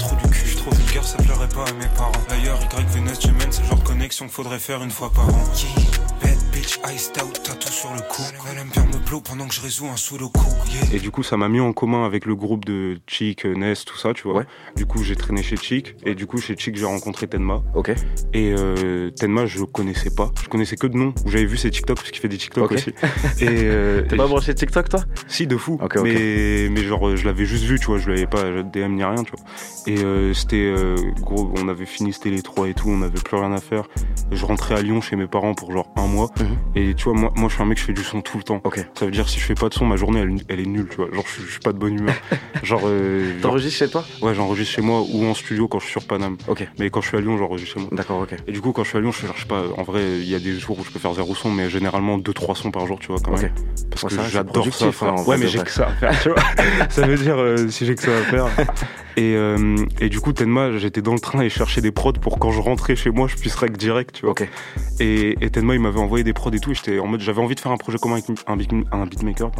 Speaker 9: trop vulgaire, ça pleurait pas à mes parents. D'ailleurs, Y, Vénus, Gemini, c'est le genre de connexion qu'il faudrait faire une fois par an. Yeah, bad bitch, iced out, tatou sur le cou. Elle aime bien me blow pendant que je résous un sudoku. Yeah.
Speaker 8: Et du coup, ça m'a mis en commun avec le groupe de Chic, euh, Ness, tout ça, tu vois.
Speaker 3: Ouais.
Speaker 8: Du coup, j'ai traîné chez Chic. Et du coup, chez Chic, j'ai rencontré Tenma.
Speaker 3: Ok.
Speaker 8: Et euh, Tenma, je le connaissais pas. Je connaissais que de nom. J'avais vu ses TikTok parce qu'il fait des TikTok
Speaker 3: Ok.
Speaker 8: aussi. Et, euh,
Speaker 3: T'es pas branché TikTok toi?
Speaker 8: Si, de fou. Mais, mais genre, je l'avais juste vu, tu vois. Je l'avais pas DM ni rien, tu vois. Et euh, c'était euh, gros, on avait fini, c'était les trois et tout. On avait plus rien à faire. Je rentrais à Lyon chez mes parents pour genre un mois.
Speaker 3: Mhm.
Speaker 8: Et tu vois, moi, moi, je suis un mec, je fais du son tout le temps. Ça veut dire si je fais pas de son, ma journée elle, elle est nulle, tu vois. Genre je, je suis pas de bonne humeur. genre, euh, genre-
Speaker 3: T'enregistres chez toi?
Speaker 8: Ouais, j'enregistre chez moi ou en studio quand je suis sur Paname.
Speaker 3: Ok.
Speaker 8: Mais quand je suis à Lyon, j'enregistre chez moi.
Speaker 3: D'accord, ok.
Speaker 8: Et du coup, quand je suis à Lyon, je fais, genre, je sais pas, en vrai, il y a des jours où je peux faire zéro son, mais généralement 2-3 sons par jour, tu vois, quand même. Parce
Speaker 3: Ouais,
Speaker 8: que
Speaker 3: ça
Speaker 8: j'adore ça.
Speaker 3: hein,
Speaker 8: ouais, mais j'ai que ça à faire, tu vois. ça veut dire euh, si j'ai que ça à faire. Et, euh, et du coup, Tenma, j'étais dans le train et cherchais des prods pour quand je rentrais chez moi, je puisse rec direct, tu vois. Et, et Tenma, il m'avait envoyé des prods et tout. Et j'étais en mode, j'avais envie de faire un projet commun avec un, beat- un beatmaker.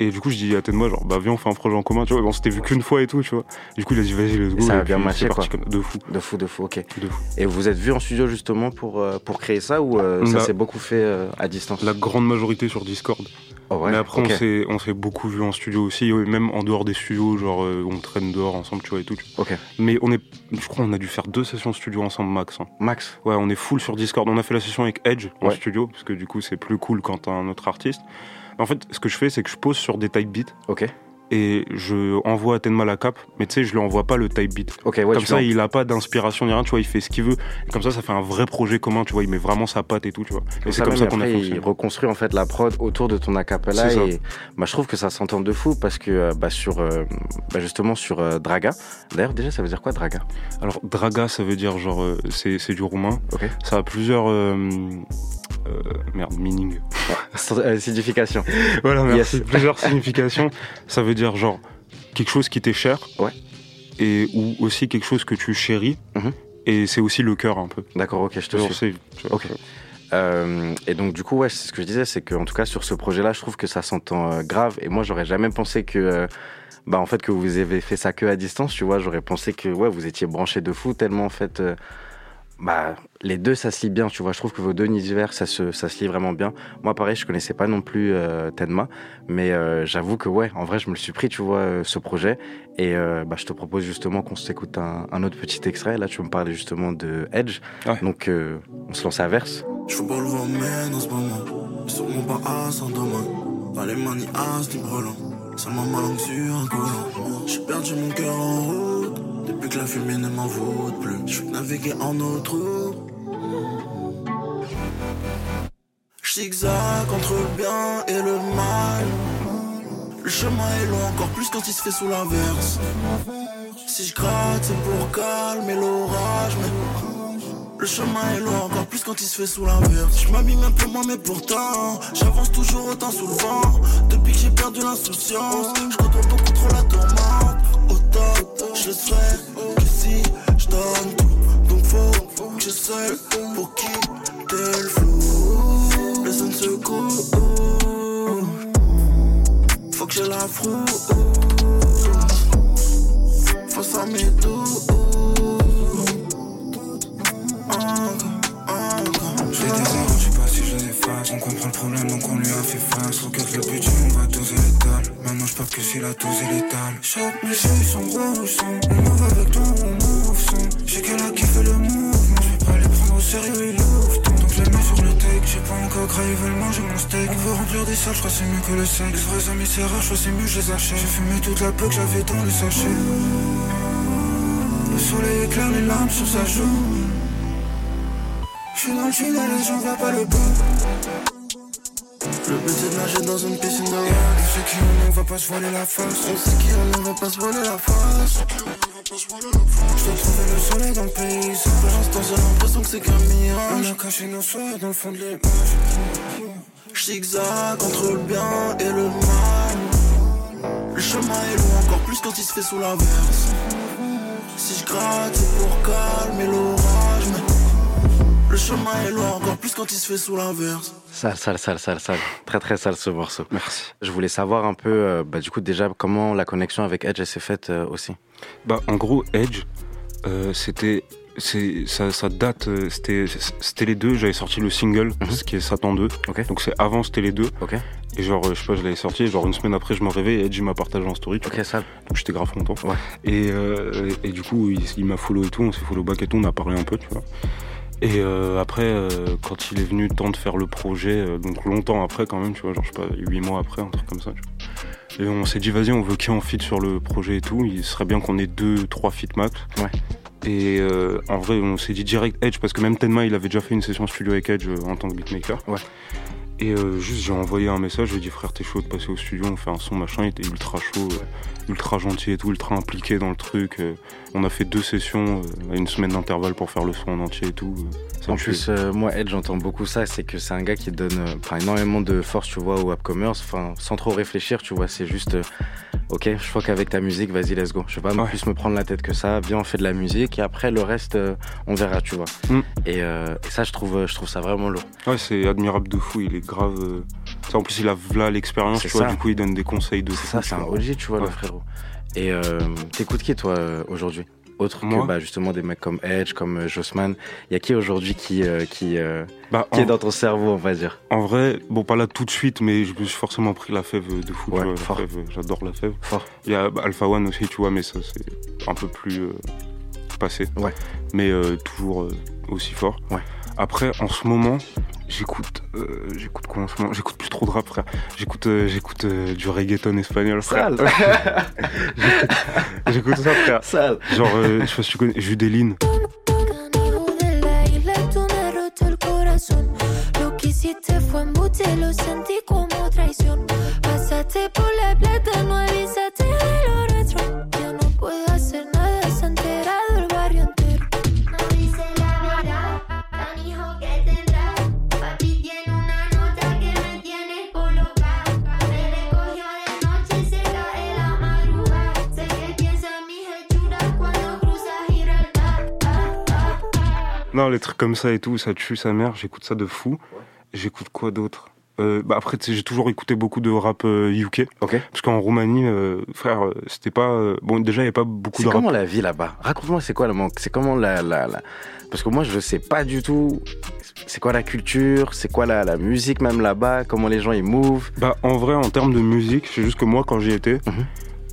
Speaker 8: Et du coup, je dis à Tenma, genre, bah viens, on fait un projet en commun, tu vois. On s'était vu qu'une fois et tout, tu vois. Du coup, il a dit, vas-y, let's go.
Speaker 3: ça a
Speaker 8: Et
Speaker 3: bien
Speaker 8: parti
Speaker 3: quoi.
Speaker 8: comme- De fou,
Speaker 3: De fou, de fou, ok.
Speaker 8: de fou.
Speaker 3: Et vous êtes vu en studio justement pour, euh, pour créer ça ou euh, ça
Speaker 8: Bah,
Speaker 3: s'est beaucoup fait euh, à distance?
Speaker 8: La grande majorité sur Discord.
Speaker 3: Oh, ouais,
Speaker 8: Mais après,
Speaker 3: ok.
Speaker 8: on s'est beaucoup vu en studio aussi, et même en dehors des studios, genre, on traîne dehors ensemble, tu vois, et tout.
Speaker 3: Ok.
Speaker 8: Mais on est, je crois, on a dû faire deux sessions studio ensemble, max. hein.
Speaker 3: Max?
Speaker 8: Ouais, on est full sur Discord. On a fait la session avec Edge en studio, parce que du coup, c'est plus cool quand t'as un autre artiste. En fait, ce que je fais, c'est que je pose sur des type beats
Speaker 3: Ok.
Speaker 8: et je envoie à Tenma la cap, mais tu sais, je lui envoie pas le type beat.
Speaker 3: Ok, ouais,
Speaker 8: comme
Speaker 3: tu
Speaker 8: ça, il a pas d'inspiration ni rien, tu vois, il fait ce qu'il veut. Et comme ça, ça fait un vrai projet commun, tu vois, il met vraiment sa patte et tout, tu vois. Et c'est comme ça qu'on a fonctionné.
Speaker 3: il reconstruit en fait la prod autour de ton acapella et bah, je trouve que ça s'entend de fou parce que euh, bah, sur euh, bah, justement sur euh, Draga. D'ailleurs déjà ça veut dire quoi Draga?
Speaker 8: Alors, Draga, ça veut dire genre, euh, c'est c'est du roumain.
Speaker 3: Ok.
Speaker 8: Ça a plusieurs. Euh, merde, meaning.
Speaker 3: Euh, Signification.
Speaker 8: Voilà, merci.
Speaker 3: Yes.
Speaker 8: Plusieurs significations. Ça veut dire genre quelque chose qui t'est cher.
Speaker 3: Ouais.
Speaker 8: Et ou aussi quelque chose que tu chéris.
Speaker 3: Mhm.
Speaker 8: Et c'est aussi le cœur un peu.
Speaker 3: D'accord, ok, je te suis. Ok. Euh, et donc du coup ouais c'est ce que je disais c'est que en tout cas sur ce projet là je trouve que ça s'entend euh, grave et moi j'aurais jamais pensé que euh, bah en fait que vous avez fait ça que à distance tu vois j'aurais pensé que ouais vous étiez branchés de fou tellement en fait bah les deux ça se lie bien tu vois je trouve que vos deux univers ça se ça se lie vraiment bien moi pareil je connaissais pas non plus euh, Tenma mais euh, j'avoue que ouais en vrai je me le suis pris tu vois euh, ce projet et euh, bah je te propose justement qu'on s'écoute un, un autre petit extrait là tu me parlais justement de Edge
Speaker 8: Ouais.
Speaker 3: donc euh, on se lance à verse
Speaker 11: Je veux pas vent mène en ce moment. Sûrement pas à sans domaine. Pas les mains ni as ni brelan. Seulement ma langue sur un collant. J'ai perdu mon cœur en route. Depuis que la fumée ne m'envoûte plus. Je veux naviguer en autre route. Entre le bien et le mal. Le chemin est long, encore plus quand il se fait sous l'inverse. Si je gratte, c'est pour calmer l'orage, mais le chemin est long, encore plus quand il se fait sous l'inverse. Je m'abîme un peu moins, mais pourtant, j'avance toujours autant sous le vent. Depuis que j'ai perdu l'insouciance, je contrôle beaucoup trop la tourmente. Je le serai que si je donne tout. Donc faut que je seul pour quitter le flou. Le son se. Faut que j'ai la frousse. Face à mes doutes.
Speaker 9: J'ai des On comprend le problème, donc on lui a fait face. Regarde le budget, on va doser l'étal. Maintenant, je que si la dose est létale. Chaque mes yeux sont rouges. On move avec toi, on move, son. J'ai qu'elle a kiffé le mouvement. Je vais pas les prendre au sérieux, ils l'ouvrent. Donc je les mets sur le take. J'ai pas encore graillé, ils veulent manger mon steak. On veut remplir des salles, je crois c'est mieux que le sexe. Les vrais amis, c'est rare, je crois c'est mieux, je les achète. J'ai fumé toute la peu que j'avais dans le sachet. Le soleil éclaire les lampes sur sa joue. J'suis dans le tunnel et j'en vois pas le bout. Le but c'est de nager dans une piscine de. On sait qui on est, on va pas se voiler la face. On sait qui on est, on va pas se voiler la face. J'dois trouver le soleil dans le pays. C'est pour l'instant, j'ai l'impression que c'est qu'un mirage. On a caché nos soirs dans le fond de l'image. J'zigzag entre le bien et le mal. Le chemin est long encore plus quand il se fait sous l'averse. Si je gratte, c'est pour calmer l'orage. Mais le chemin est long encore plus quand il se fait sous l'inverse.
Speaker 3: Sale, sale, sale, sale, sale. Très, très sale ce morceau.
Speaker 8: Merci.
Speaker 3: Je voulais savoir un peu, euh, bah, du coup, déjà, comment la connexion avec Edge elle s'est faite euh, aussi.
Speaker 8: Bah, en gros, Edge, euh, c'était. C'est, ça, ça date, c'était, c'était les deux, j'avais sorti le single, ce qui est Satan 2.
Speaker 3: Ok.
Speaker 8: Donc c'est avant c'était les deux.
Speaker 3: Ok.
Speaker 8: Et genre, je sais pas, je l'avais sorti, et genre une semaine après je me réveille et Edge il m'a partagé en story. tu
Speaker 3: Ok,
Speaker 8: vois.
Speaker 3: sale.
Speaker 8: Donc j'étais grave content.
Speaker 3: Ouais.
Speaker 8: Et, euh, et du coup, il, il m'a follow et tout, on s'est follow back et tout, on a parlé un peu, tu vois. Et euh, après, euh, quand il est venu le temps de faire le projet, euh, donc longtemps après quand même, tu vois, genre je sais pas, 8 mois après, un truc comme ça, tu vois. Et on s'est dit, vas-y, on veut qui en fit sur le projet et tout. Il serait bien qu'on ait deux, trois feats max.
Speaker 3: Ouais.
Speaker 8: Et euh, en vrai, on s'est dit direct Edge, parce que même Tenma, il avait déjà fait une session studio avec Edge euh, en tant que beatmaker.
Speaker 3: Ouais.
Speaker 8: Et euh, juste, j'ai envoyé un message, j'ai dit, frère, t'es chaud de passer au studio, on fait un son, machin. Il était ultra chaud, euh, ultra gentil et tout, ultra impliqué dans le truc. euh. On a fait deux sessions euh, à une semaine d'intervalle pour faire le son en entier et tout. euh. Ça
Speaker 3: En plus, euh, moi, Edge, j'entends beaucoup ça, c'est que c'est un gars qui donne euh, énormément de force, tu vois, au web commerce, enfin, sans trop réfléchir, tu vois, c'est juste, euh, ok, je crois qu'avec ta musique, vas-y, let's go. Je vais pas
Speaker 8: Ouais.
Speaker 3: plus me prendre la tête que ça, viens, on fait de la musique, et après, le reste, euh, on verra, tu vois.
Speaker 8: Mm.
Speaker 3: Et, euh, et ça, je trouve, euh, je trouve ça vraiment lourd.
Speaker 8: Ouais, c'est admirable de fou, il est grave. euh, ça, en plus, il a là l'expérience, tu vois,
Speaker 3: ça.
Speaker 8: du coup, il donne des conseils de
Speaker 3: C'est
Speaker 8: fou.
Speaker 3: ça, c'est un. OG, tu vois, le frérot. Et euh, t'écoutes qui, toi, euh, aujourd'hui? Autre
Speaker 8: Moi?
Speaker 3: que bah, justement des mecs comme Edge, comme euh, Jossman. Il y a qui aujourd'hui qui, euh, qui, euh,
Speaker 8: Bah,
Speaker 3: qui
Speaker 8: en,
Speaker 3: est dans ton cerveau, on va dire?
Speaker 8: En vrai, bon, pas là tout de suite, mais je me suis forcément pris la fève de.
Speaker 3: Ouais,
Speaker 8: euh, J'adore la fève.
Speaker 3: Fort.
Speaker 8: Il y a bah, Alpha One aussi, tu vois, mais ça, c'est un peu plus euh, passé.
Speaker 3: Ouais.
Speaker 8: Mais euh, toujours euh, aussi fort.
Speaker 3: Ouais.
Speaker 8: Après, en ce moment, j'écoute. euh, j'écoute quoi en ce moment J'écoute plus trop de rap, frère. J'écoute euh, j'écoute euh, du reggaeton espagnol, frère.
Speaker 3: Sale
Speaker 8: J'écoute ça, frère.
Speaker 3: Sale
Speaker 8: Genre, euh, je sais pas si tu connais Judeline. Les trucs comme ça et tout, ça tue sa mère. J'écoute ça de fou. J'écoute quoi d'autre? Euh, bah après, j'ai toujours écouté beaucoup de rap euh, UK. Parce qu'en Roumanie, euh, frère, euh, c'était pas. bon, déjà, il n'y avait pas beaucoup
Speaker 3: C'est
Speaker 8: de rap.
Speaker 3: comment la vie là-bas? Raconte-moi, c'est quoi le manque? C'est comment la, la, la- Parce que moi, je sais pas du tout. C'est quoi la culture C'est quoi la, la musique même là-bas Comment les gens ils move
Speaker 8: Bah, en vrai, en termes de musique, c'est juste que moi, quand j'y étais,
Speaker 3: Mhm.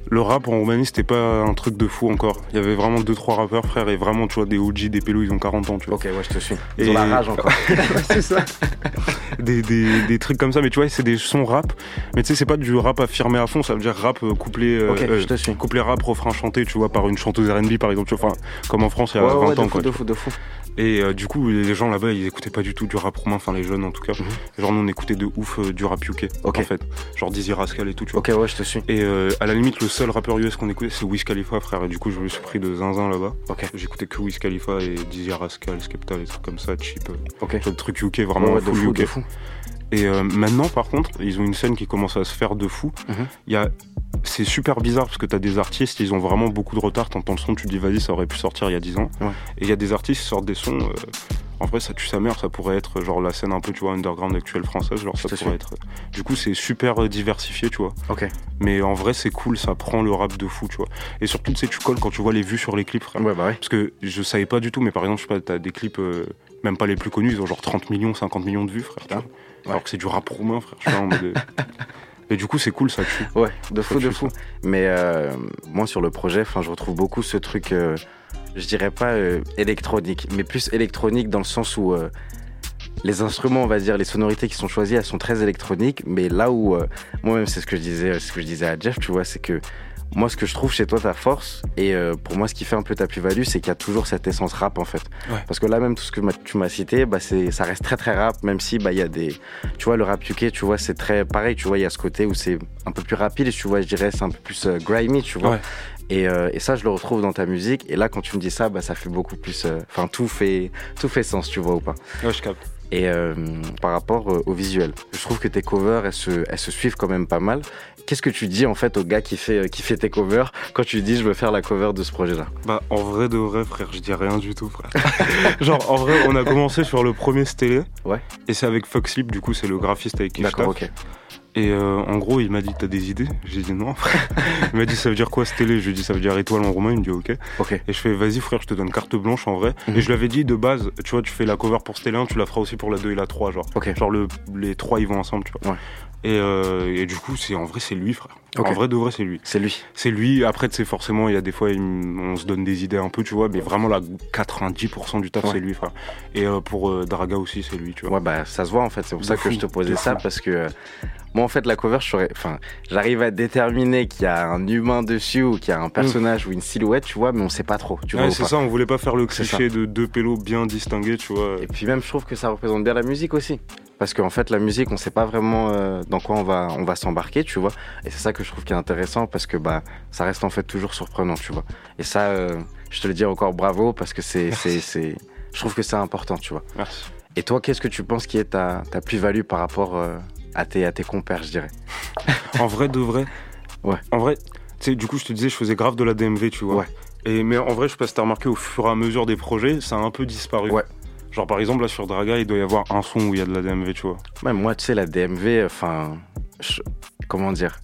Speaker 8: Le rap en Roumanie, c'était pas un truc de fou encore. Il y avait vraiment deux, trois rappeurs, frère, et vraiment, tu vois, des OG, des pélos, ils ont 40 ans, tu vois.
Speaker 3: Ok, ouais, je te suis. Ils
Speaker 8: Et-
Speaker 3: ont la rage encore.
Speaker 8: c'est ça. des, des, des trucs comme ça, mais tu vois, c'est des sons rap. Mais tu sais, c'est pas du rap affirmé à fond, ça veut dire rap euh, couplé, euh,
Speaker 3: Ok,
Speaker 8: euh,
Speaker 3: je te suis.
Speaker 8: couplet rap, refrain chanté, tu vois, par une chanteuse RB par exemple, tu vois, enfin, comme en France il y a
Speaker 3: Ouais,
Speaker 8: 20
Speaker 3: ouais, de
Speaker 8: ans,
Speaker 3: fou,
Speaker 8: quoi.
Speaker 3: de fou, de fou.
Speaker 8: Et euh, du coup, les gens là-bas, ils écoutaient pas du tout du rap roumain, enfin les jeunes en tout cas.
Speaker 3: Mhm.
Speaker 8: Genre, nous on écoutait de ouf euh, du rap UK,
Speaker 3: Ok.
Speaker 8: en fait. Genre Dizzy Rascal et tout, tu vois.
Speaker 3: Ok, ouais, je te suis.
Speaker 8: Et euh, à la limite, le seul rappeur US qu'on écoutait, c'est Wiz Khalifa, frère. Et du coup, je me suis pris de zinzin là-bas.
Speaker 3: Ok.
Speaker 8: J'écoutais que Wiz Khalifa et Dizzy Rascal, Skepta, les trucs comme ça, cheap.
Speaker 3: Ok.
Speaker 8: le truc UK, vraiment
Speaker 3: Ouais,
Speaker 8: full
Speaker 3: fou,
Speaker 8: UK.
Speaker 3: de fou.
Speaker 8: Et euh, maintenant, par contre, ils ont une scène qui commence à se faire de fou.
Speaker 3: Mhm.
Speaker 8: Il y a... C'est super bizarre parce que t'as des artistes, ils ont vraiment beaucoup de retard. T'entends le son, tu te dis vas-y, ça aurait pu sortir il y a 10 ans.
Speaker 3: Ouais.
Speaker 8: Et il y a des artistes qui sortent des sons. euh, En vrai, ça tue sa mère. Ça pourrait être genre la scène un peu, tu vois, underground actuelle française. Genre, ça pourrait être. Du coup, c'est super euh, diversifié, tu vois.
Speaker 3: Ok.
Speaker 8: Mais en vrai, c'est cool. Ça prend le rap de fou, tu vois. Et surtout, tu sais, tu colles quand tu vois les vues sur les clips, frère.
Speaker 3: Ouais, bah ouais.
Speaker 8: Parce que je savais pas du tout, mais par exemple, je sais pas, t'as des clips euh, même pas les plus connus, ils ont genre 30 millions, 50 millions de vues, frère. Alors que c'est du rap roumain, frère. Je suis là en mode, euh, Et du coup, c'est cool, ça tue.
Speaker 3: Ouais, de fou, de fou.
Speaker 8: ça.
Speaker 3: Mais euh, moi, sur le projet, je retrouve beaucoup ce truc, euh, je dirais pas euh, électronique, mais plus électronique dans le sens où les instruments, on va dire, les sonorités qui sont choisies, elles sont très électroniques. Mais là où, moi-même, c'est ce que je disais, ce que je disais à Jeff, tu vois, c'est que moi, ce que je trouve chez toi, ta force, et euh, pour moi, ce qui fait un peu ta plus-value, c'est qu'il y a toujours cette essence rap, en fait.
Speaker 8: Ouais.
Speaker 3: Parce que là, même tout ce que tu m'as cité, bah, c'est, ça reste très, très rap, même si, bah, il y a des, tu vois, le rap UK, tu vois, c'est très pareil, tu vois, il y a ce côté où c'est un peu plus rapide, tu vois, je dirais, c'est un peu plus euh, grimy, tu vois.
Speaker 8: Ouais.
Speaker 3: Et, euh, et ça, je le retrouve dans ta musique. Et là, quand tu me dis ça, bah, ça fait beaucoup plus. euh, Enfin, tout fait, tout fait sens, tu vois ou pas.
Speaker 8: Ouais, je capte.
Speaker 3: Et euh, par rapport euh, au visuel, je trouve que tes covers, elles se, elles se suivent quand même pas mal. Qu'est-ce que tu dis en fait au gars qui fait, euh, qui fait tes covers quand tu dis je veux faire la cover de ce projet-là?
Speaker 8: Bah, en vrai de vrai, frère, je dis rien du tout, frère. Genre, en vrai, on a commencé sur le premier stélé.
Speaker 3: Ouais.
Speaker 8: Et c'est avec Foxlip, du coup, c'est le graphiste avec qui je
Speaker 3: D'accord,
Speaker 8: taffe.
Speaker 3: ok.
Speaker 8: Et euh, en gros, il m'a dit T'as des idées? J'ai dit non, frère. il m'a dit Ça veut dire quoi stélé? Je lui ai dit Ça veut dire étoile en roumain. Il me dit Ok.
Speaker 3: Ok.
Speaker 8: Et je fais Vas-y, frère, je te donne carte blanche en vrai.
Speaker 3: Mhm.
Speaker 8: Et je lui avais dit de base Tu vois, tu fais la cover pour stélé 1, tu la feras aussi pour la 2 et la 3, genre.
Speaker 3: Ok.
Speaker 8: Genre, le, les trois, ils vont ensemble, tu vois.
Speaker 3: Ouais.
Speaker 8: Et, euh, et du coup, c'est en vrai, c'est lui, frère. En vrai de vrai, c'est lui.
Speaker 3: C'est lui.
Speaker 8: C'est lui. Après, tu sais, forcément, il y a des fois, il on se donne des idées un peu, tu vois, mais vraiment, là, 90% du taf,
Speaker 3: Ouais.
Speaker 8: c'est lui, frère. Et euh, pour euh, Draga aussi, c'est lui, tu vois.
Speaker 3: Ouais, bah ça se voit en fait. C'est pour
Speaker 8: De
Speaker 3: ça que je te posais ça
Speaker 8: fou.
Speaker 3: parce que moi en fait la cover, j'arrive à déterminer qu'il y a un humain dessus ou qu'il y a un personnage ou une silhouette, tu vois, mais on sait pas trop. Tu
Speaker 8: Ouais,
Speaker 3: ou
Speaker 8: c'est ça, on voulait pas faire le cliché de deux pélos bien distingués, tu vois.
Speaker 3: Et puis même, je trouve que ça représente bien la musique aussi. Parce qu'en fait, la musique, on sait pas vraiment euh, dans quoi on va, on va s'embarquer, tu vois. Et c'est ça que je trouve qui est intéressant parce que bah, ça reste en fait toujours surprenant, tu vois. Et ça, euh, je te le dis encore bravo parce que c'est, c'est, c'est, je trouve que c'est important, tu vois.
Speaker 8: Merci.
Speaker 3: Et toi, qu'est-ce que tu penses qui est ta, ta plus-value par rapport euh, à, tes, à tes compères, je dirais?
Speaker 8: En vrai, de vrai.
Speaker 3: Ouais.
Speaker 8: En vrai, tu sais, du coup, je te disais, je faisais grave de la DMV, tu vois.
Speaker 3: Ouais.
Speaker 8: Et, mais en vrai, je sais pas si t'as remarqué, au fur et à mesure des projets, ça a un peu disparu.
Speaker 3: Ouais.
Speaker 8: Genre, par exemple, là, sur Draga, il doit y avoir un son où il y a de la DMV, tu vois.
Speaker 3: Même moi, tu sais, la DMV, enfin, je- comment dire?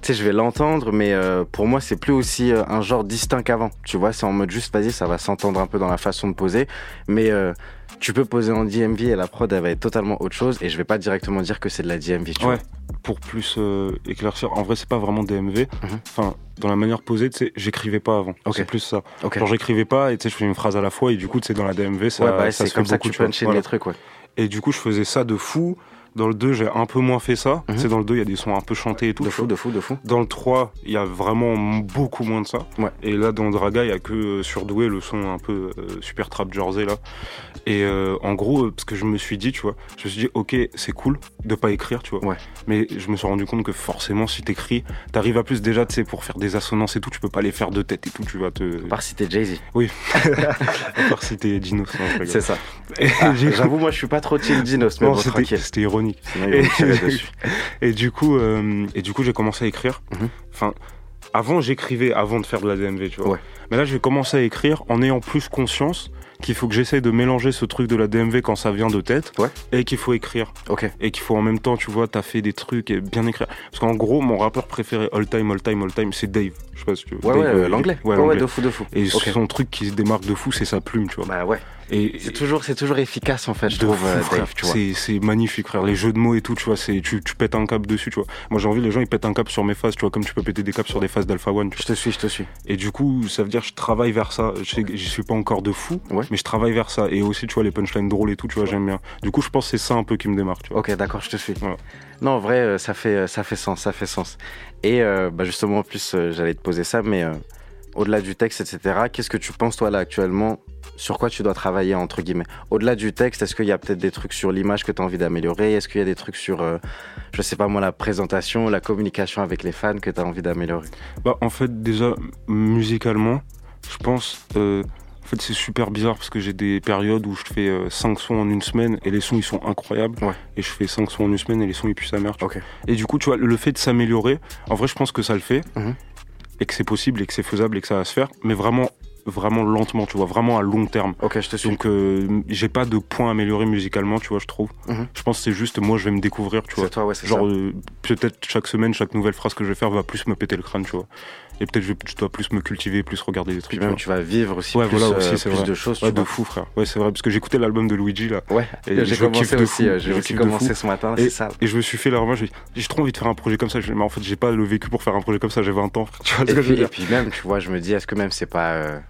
Speaker 3: Tu sais, je vais l'entendre, mais euh, pour moi, c'est plus aussi euh, un genre distinct qu'avant. Tu vois, c'est en mode juste, vas-y, ça va s'entendre un peu dans la façon de poser, mais euh, tu peux poser en DMV et la prod, elle va être totalement autre chose, et je vais pas directement dire que c'est de la DMV, tu
Speaker 8: Ouais.
Speaker 3: vois.
Speaker 8: Pour plus euh, éclaircir, en vrai, c'est pas vraiment DMV.
Speaker 3: Mhm.
Speaker 8: Enfin, dans la manière posée, tu sais, j'écrivais pas avant. C'est plus ça.
Speaker 3: Ok.
Speaker 8: Genre, j'écrivais pas et tu sais, je fais une phrase à la fois et du coup, tu sais, dans la DMV, ça,
Speaker 3: ouais, bah,
Speaker 8: ça
Speaker 3: c'est comme ça que tu
Speaker 8: Voilà.
Speaker 3: les trucs, ouais.
Speaker 8: Et du coup, je faisais ça de fou. Dans le 2, j'ai un peu moins fait ça.
Speaker 3: Mhm.
Speaker 8: Tu sais, dans le 2, il y a des sons un peu chantés et tout.
Speaker 3: De fou, de fou, de fou.
Speaker 8: Dans le 3, il y a vraiment beaucoup moins de ça.
Speaker 3: Ouais.
Speaker 8: Et là, dans Draga, il y a que euh, Surdoué, le son un peu euh, super trap jersey là. Et euh, en gros, parce que je me suis dit, tu vois, je me suis dit, ok, c'est cool de pas écrire, tu vois.
Speaker 3: Ouais.
Speaker 8: Mais je me suis rendu compte que forcément, si t'écris, t'arrives à plus déjà, tu sais, pour faire des assonances et tout, tu peux pas les faire de tête et tout, tu vas te.
Speaker 3: À part si t'es Jay-Z.
Speaker 8: Oui. à part si t'es Dinos.
Speaker 3: C'est ça. Ah, J'avoue, moi, je suis pas trop team Dinos, mais
Speaker 8: Non,
Speaker 3: bon,
Speaker 8: c'était
Speaker 3: tranquille. Sinon.
Speaker 8: Et du coup, euh, et du coup, j'ai commencé à écrire.
Speaker 3: Mhm.
Speaker 8: Enfin, avant, j'écrivais avant de faire de la DMV, tu vois.
Speaker 3: Ouais.
Speaker 8: Mais là, j'ai commencé à écrire en ayant plus conscience qu'il faut que j'essaye de mélanger ce truc de la DMV quand ça vient de tête
Speaker 3: Ouais.
Speaker 8: et qu'il faut écrire. Et qu'il faut en même temps, tu vois, t'as fait des trucs et bien écrire. Parce qu'en gros, mon rappeur préféré all time, all time, all time, c'est Dave. Je sais pas si tu
Speaker 3: Ouais,
Speaker 8: Dave,
Speaker 3: ouais,
Speaker 8: euh,
Speaker 3: euh, l'anglais.
Speaker 8: Ouais,
Speaker 3: Ouais, ouais, de fou, de fou.
Speaker 8: Et son truc qui se démarque de fou, c'est sa plume, tu vois.
Speaker 3: Bah ouais.
Speaker 8: Et,
Speaker 3: C'est toujours, c'est toujours efficace, en fait, je trouve, euh.
Speaker 8: C'est, magnifique, frère. Les jeux de mots et tout, tu vois, c'est, tu, tu pètes un cap dessus, tu vois. Moi, j'ai envie, les gens, ils pètent un cap sur mes phases, tu vois, comme tu peux péter des caps sur des phases d'Alpha One,
Speaker 3: Je te suis, je te suis.
Speaker 8: Et du coup, ça veut dire, je travaille vers ça. Je sais que j'y suis pas encore de fou,
Speaker 3: Ouais.
Speaker 8: mais je travaille vers ça. Et aussi, tu vois, les punchlines drôles et tout, tu vois, j'aime bien. Du coup, je pense que c'est ça un peu qui me démarque, tu vois.
Speaker 3: Ok, d'accord, je te suis.
Speaker 8: Voilà.
Speaker 3: Non, en vrai, euh, ça fait, euh, ça fait sens, ça fait sens. Et euh, bah, justement, en plus, j'allais te poser ça, mais euh, au-delà du texte, etc., qu'est-ce que tu penses, toi, là, actuellement, sur quoi tu dois travailler, entre guillemets Au-delà du texte, est-ce qu'il y a peut-être des trucs sur l'image que tu as envie d'améliorer? Est-ce qu'il y a des trucs sur, euh, je sais pas moi, la présentation, la communication avec les fans que tu as envie d'améliorer?
Speaker 8: Bah, en fait, déjà, musicalement, je pense. euh, en fait, c'est super bizarre parce que j'ai des périodes où je fais 5 sons en une semaine et les sons ils sont incroyables.
Speaker 3: Ouais.
Speaker 8: Et je fais 5 sons en une semaine et les sons ils puent sa mère. Et du coup, tu vois, le fait de s'améliorer, en vrai, je pense que ça le fait
Speaker 3: Mhm.
Speaker 8: et que c'est possible et que c'est faisable et que ça va se faire. Mais vraiment, vraiment lentement, tu vois, vraiment à long terme.
Speaker 3: Ok, je te suis.
Speaker 8: Donc euh, j'ai pas de point amélioré musicalement, tu vois, je trouve.
Speaker 3: Mhm.
Speaker 8: Je pense que c'est juste moi je vais me découvrir, tu vois.
Speaker 3: Toi, ouais, c'est
Speaker 8: Genre euh, peut-être chaque semaine, chaque nouvelle phrase que je vais faire va plus me péter le crâne, tu vois. Et peut-être je, je dois plus me cultiver, plus regarder des trucs.
Speaker 3: Puis même, tu vas vivre aussi
Speaker 8: ouais,
Speaker 3: plus,
Speaker 8: voilà
Speaker 3: euh,
Speaker 8: aussi,
Speaker 3: plus de choses, tu
Speaker 8: Ouais, de
Speaker 3: vois.
Speaker 8: fou, frère. Ouais, c'est vrai, parce que écouté l'album de Luigi là.
Speaker 3: Ouais,
Speaker 8: et
Speaker 3: j'ai commencé
Speaker 8: de
Speaker 3: aussi, j'ai aussi
Speaker 8: de
Speaker 3: commencé ce matin,
Speaker 8: Et,
Speaker 3: c'est ça.
Speaker 8: et je me suis fait là, moi j'ai trop envie de faire un projet comme ça. Mais en fait, j'ai pas le vécu pour faire un projet comme ça, j'ai 20 ans. Tu vois ce
Speaker 3: Et
Speaker 8: que je veux
Speaker 3: puis, et
Speaker 8: dire
Speaker 3: puis même, tu vois, je me dis, est-ce que même c'est pas...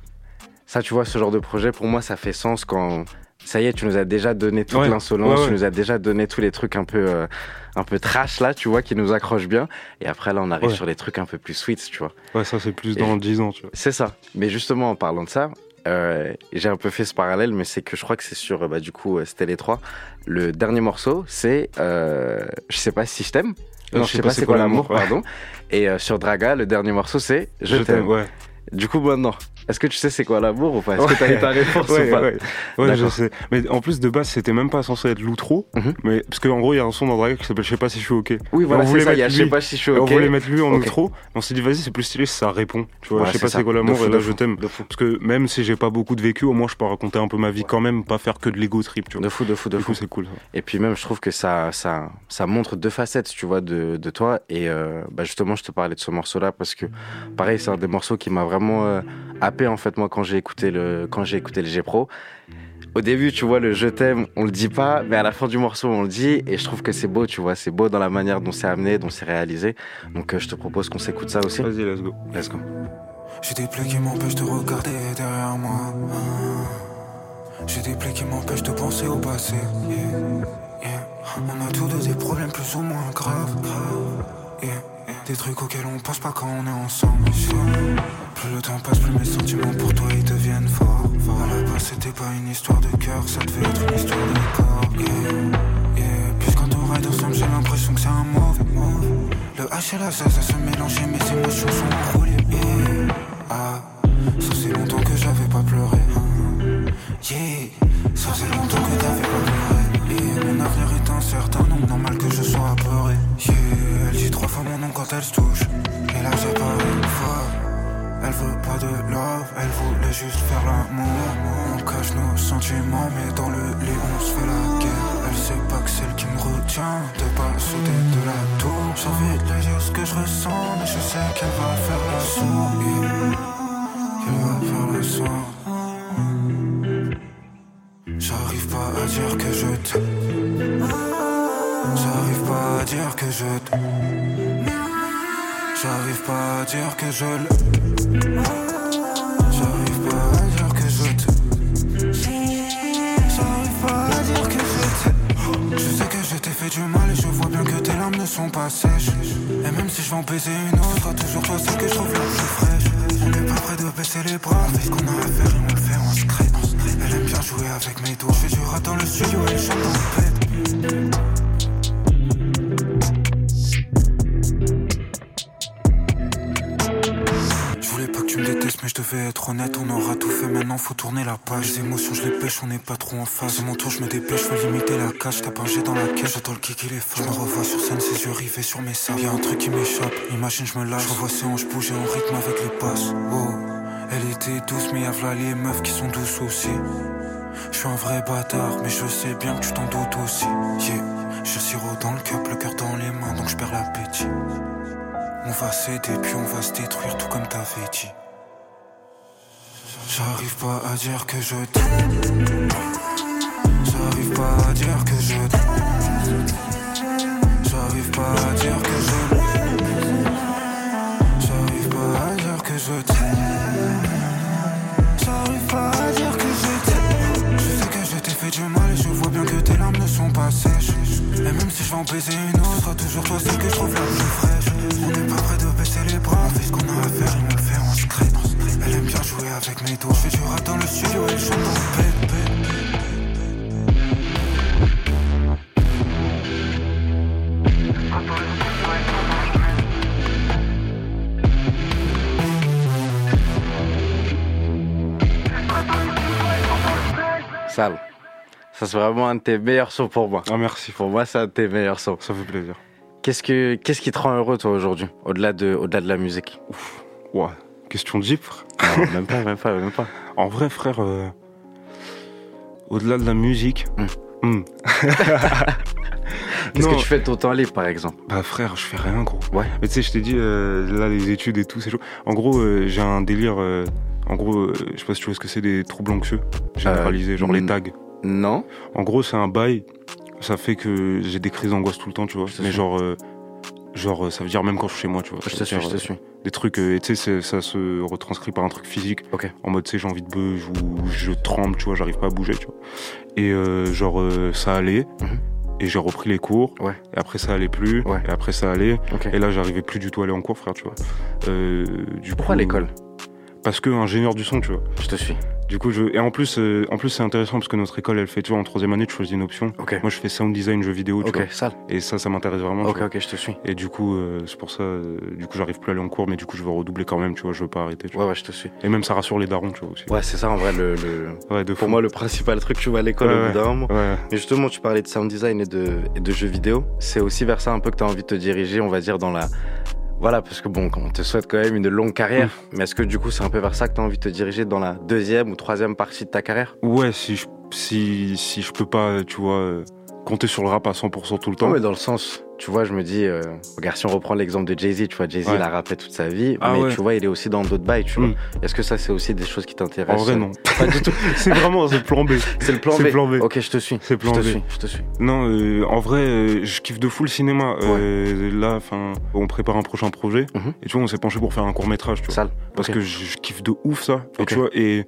Speaker 3: Ça, tu vois, ce genre de projet, pour moi, ça fait sens quand... Ça y est, tu nous as déjà donné toute
Speaker 8: Ouais,
Speaker 3: l'insolence,
Speaker 8: ouais, ouais.
Speaker 3: tu nous as déjà donné tous les trucs un peu, euh, un peu trash, là, tu vois, qui nous accrochent bien. Et après, là, on arrive sur les trucs un peu plus sweet, tu vois.
Speaker 8: Ouais, ça c'est plus
Speaker 3: Et
Speaker 8: dans
Speaker 3: je-
Speaker 8: 10 ans, tu vois.
Speaker 3: C'est ça. Mais justement, en parlant de ça, euh, j'ai un peu fait ce parallèle, mais c'est que je crois que c'est sur, euh, bah, du coup, c'était les trois. Le dernier morceau, c'est, euh, je sais pas si je t'aime. Non, je sais pas c'est quoi l'amour, pardon. Et sur Draga, le dernier morceau, c'est Je,
Speaker 8: Je t'aime,
Speaker 3: t'aime.
Speaker 8: ouais.
Speaker 3: Du coup, maintenant, est-ce que tu sais c'est quoi l'amour ou pas? Est-ce que t'as eu ta réponse
Speaker 8: ouais,
Speaker 3: ou pas?
Speaker 8: ouais. Ouais, je sais. Mais en plus, de base, c'était même pas censé être l'outro.
Speaker 3: Mhm.
Speaker 8: mais Parce qu'en gros, il y a un son dans Draga qui s'appelle Je sais pas si je suis OK.
Speaker 3: Oui, voilà,
Speaker 8: on
Speaker 3: c'est
Speaker 8: voulait
Speaker 3: ça, il y a
Speaker 8: mettre
Speaker 3: Je sais
Speaker 8: lui.
Speaker 3: pas si je suis
Speaker 8: Et On
Speaker 3: OK.
Speaker 8: voulait mettre lui en
Speaker 3: Ok.
Speaker 8: outro. On s'est dit, vas-y, c'est plus stylé si ça répond. Tu vois,
Speaker 3: Ouais,
Speaker 8: je sais pas c'est quoi l'amour, et là, je t'aime. Parce que même si j'ai pas beaucoup de vécu, au moins, je peux raconter un peu ma vie quand même, pas faire que de l'ego trip, tu vois.
Speaker 3: De fou, de fou, de
Speaker 8: Du
Speaker 3: fou.
Speaker 8: c'est cool.
Speaker 3: Et puis même, je trouve que ça, ça, ça montre deux facettes, tu vois, de, de toi. Et euh, bah, justement, je te parlais de ce morceau-là parce que, pareil, c'est un des morceaux qui m'a vraiment euh, happé en fait moi quand j'ai écouté le, quand j'ai écouté le G Pro. Au début, tu vois, le je t'aime, on le dit pas, mais à la fin du morceau, on le dit. Et je trouve que c'est beau, tu vois, c'est beau dans la manière dont c'est amené, dont c'est réalisé. Donc, euh, je te propose qu'on s'écoute ça aussi.
Speaker 8: Vas-y, let's go.
Speaker 3: Let's go.
Speaker 9: J'ai des plaies qui m'empêchent de regarder derrière moi. J'ai des plaies qui m'empêchent de penser au passé. Yeah, yeah. On a tous deux des problèmes plus ou moins graves. yeah. Des trucs auxquels on pense pas quand on est ensemble. Plus le temps passe, plus mes sentiments pour toi ils deviennent forts. À la base, c'était pas une histoire de cœur, ça devait être une histoire de corps. Yeah. Puis quand on ride ensemble, j'ai l'impression que c'est un mauvais move. Le H et la Z, ça se mélange et mes émotions sont roulées. Yeah. Ah, ça fait longtemps que j'avais pas pleuré. hein. Yeah, ça fait longtemps que t'avais pas pleuré. Yeah, mon avenir est incertain, donc normal elle dit trois fois mon nom quand elle se touche. Et là j'ai pas une fois. Elle veut pas de love, elle voulait juste faire l'amour. On cache nos sentiments, mais dans le lit on se fait la guerre. Elle sait pas que celle qui me retient de pas sauter de la tour. J'ai envie de dire ce que je ressens, mais je sais qu'elle va faire la sourde. Qu'elle va faire la sourde. J'arrive pas à dire que je t'aime. J'arrive pas à dire que je l'aime. J'arrive pas à dire que je t'aime. J'arrive pas à dire que je t'aime. Je sais que je t'ai fait du mal et je vois bien que tes larmes ne sont pas sèches. Et même si je vais en baiser une autre, toujours toi celle que je trouve la plus fraîche. On n'est pas près de baisser les bras, fait ce qu'on a à faire on le fait en secret. Elle aime bien jouer avec mes doigts. Je fais du rat dans le studio et chante dans le devais être honnête. On aura tout fait, maintenant faut tourner la page. Les émotions, je les pêche, on n'est pas trop en phase. C'est mon tour, je me dépêche, je veux limiter la cage. T'as pingé dans la caisse, j'attends le kick, il est fort. Je me revois sur scène, ses yeux rivés sur mes sables. Y'a un truc qui m'échappe, imagine, je me lâche. Je revois ses hanches bouger en rythme avec les passes. Wow. Elle était douce, mais y'a v'là les meufs qui sont douces aussi. Je suis un vrai bâtard, mais je sais bien que tu t'en doutes aussi. Yeah. Je sirop dans le cup, le cœur dans les mains, donc je perds l'appétit. On va s'aider, puis on va se détruire, tout comme t'avais dit. J'arrive pas à dire que je t'aime. J'arrive pas à dire que je t'aime. J'arrive pas à dire que je l'aime. J'arrive pas à dire que je t'aime. J'arrive pas à dire que je t'aime. Je sais que je t'ai fait du mal et je vois bien que tes larmes ne sont pas sèches. Et même si je vais en baiser une autre, toujours toi celle que je trouve la plus doigts. Je fais du rat dans le studio et dans pet.
Speaker 3: Sale. Ça, c'est vraiment un de tes meilleurs sons pour moi.
Speaker 8: Ah, merci.
Speaker 3: Pour moi, c'est un de tes meilleurs sons.
Speaker 8: Ça fait plaisir.
Speaker 3: Qu'est-ce, que, qu'est-ce qui te rend heureux, toi, aujourd'hui, au-delà de, au-delà de la musique?
Speaker 8: Ouais. Question frère.
Speaker 3: Non, même pas, même pas, même pas.
Speaker 8: En vrai, frère, euh, au-delà de la musique. hmm.
Speaker 3: Qu'est-ce
Speaker 8: Non.
Speaker 3: que tu fais de ton temps libre, par exemple?
Speaker 8: Bah frère, je fais rien gros.
Speaker 3: Ouais.
Speaker 8: Mais tu sais, je t'ai dit, euh, là les études et tout, c'est chaud. En gros, euh, j'ai un délire. en gros, je sais pas si tu vois ce que c'est des troubles anxieux généralisés, genre les tags.
Speaker 3: Non.
Speaker 8: En gros, c'est un bail. Ça fait que j'ai des crises d'angoisse tout le temps, tu vois. Mais genre, genre, euh, ça veut dire même quand je suis chez moi, tu vois.
Speaker 3: Je te suis, je te
Speaker 8: euh,
Speaker 3: suis.
Speaker 8: Des trucs, euh, et tu sais, ça se retranscrit par un truc physique.
Speaker 3: Ok.
Speaker 8: En mode, tu sais, j'ai envie de buzz ou je tremble, tu vois, j'arrive pas à bouger, tu vois. Et euh, genre, euh, ça allait.
Speaker 3: Mhm.
Speaker 8: Et j'ai repris les cours.
Speaker 3: Ouais.
Speaker 8: Et après, ça allait plus.
Speaker 3: Ouais.
Speaker 8: Et après, ça allait. Et là, j'arrivais plus du tout à aller en cours, frère, tu vois. Euh, du
Speaker 3: Pourquoi l'école?
Speaker 8: Parce que ingénieur du son, tu vois.
Speaker 3: Je te suis.
Speaker 8: Du coup, je... et en plus, euh, en plus, c'est intéressant parce que notre école, elle fait, tu vois, en troisième année, tu choisis une option. Moi, je fais sound design, jeux vidéo, tu
Speaker 3: Ok,
Speaker 8: vois.
Speaker 3: sale.
Speaker 8: Et ça, ça m'intéresse vraiment.
Speaker 3: Ok,
Speaker 8: vois.
Speaker 3: ok, je te suis.
Speaker 8: Et du coup, euh, c'est pour ça, euh, du coup, j'arrive plus à aller en cours, mais du coup, je veux redoubler quand même, tu vois, je veux pas arrêter. tu vois.
Speaker 3: Ouais, ouais, je te suis.
Speaker 8: Et même, ça rassure les darons, tu vois, aussi.
Speaker 3: Ouais, c'est ça en vrai le. le-
Speaker 8: Ouais, de
Speaker 3: Pour moi, le principal truc, tu vas à l'école
Speaker 8: Ouais,
Speaker 3: au bout
Speaker 8: ouais.
Speaker 3: d'un moment. Mais justement, tu parlais de sound design et de, et de jeux vidéo. C'est aussi vers ça un peu que tu as envie de te diriger, on va dire, dans la. Voilà, parce que bon, on te souhaite quand même une longue carrière. Mais est-ce que du coup, c'est un peu vers ça que tu as envie de te diriger dans la deuxième ou troisième partie de ta carrière?
Speaker 8: Ouais, si je, si, si je peux pas, tu vois, euh, compter sur le rap à 100% tout le temps.
Speaker 3: Non, mais dans le sens, tu vois, je me dis, euh, regarde, si on reprend l'exemple de Jay-Z, tu vois, Jay-Z,
Speaker 8: Ouais.
Speaker 3: il a rappé toute sa vie,
Speaker 8: Ah
Speaker 3: mais
Speaker 8: ouais.
Speaker 3: tu vois, il est aussi dans d'autres bails, tu vois.
Speaker 8: Mm.
Speaker 3: Est-ce que ça, c'est aussi des choses qui
Speaker 8: En
Speaker 3: t'intéressent
Speaker 8: vrai, non.
Speaker 3: Pas du tout.
Speaker 8: c'est vraiment, c'est le plan B.
Speaker 3: C'est le plan B.
Speaker 8: le plan B.
Speaker 3: Ok, je te suis.
Speaker 8: C'est le plan
Speaker 3: je te
Speaker 8: B.
Speaker 3: suis, je te suis.
Speaker 8: Non, euh, en vrai, euh, je kiffe de fou le cinéma. Euh, Là, enfin, on prépare un prochain projet.
Speaker 3: Mhm.
Speaker 8: Et tu vois, on s'est penché pour faire un court métrage, tu vois.
Speaker 3: Sale.
Speaker 8: Parce que je, je kiffe de ouf ça. Et tu vois, et,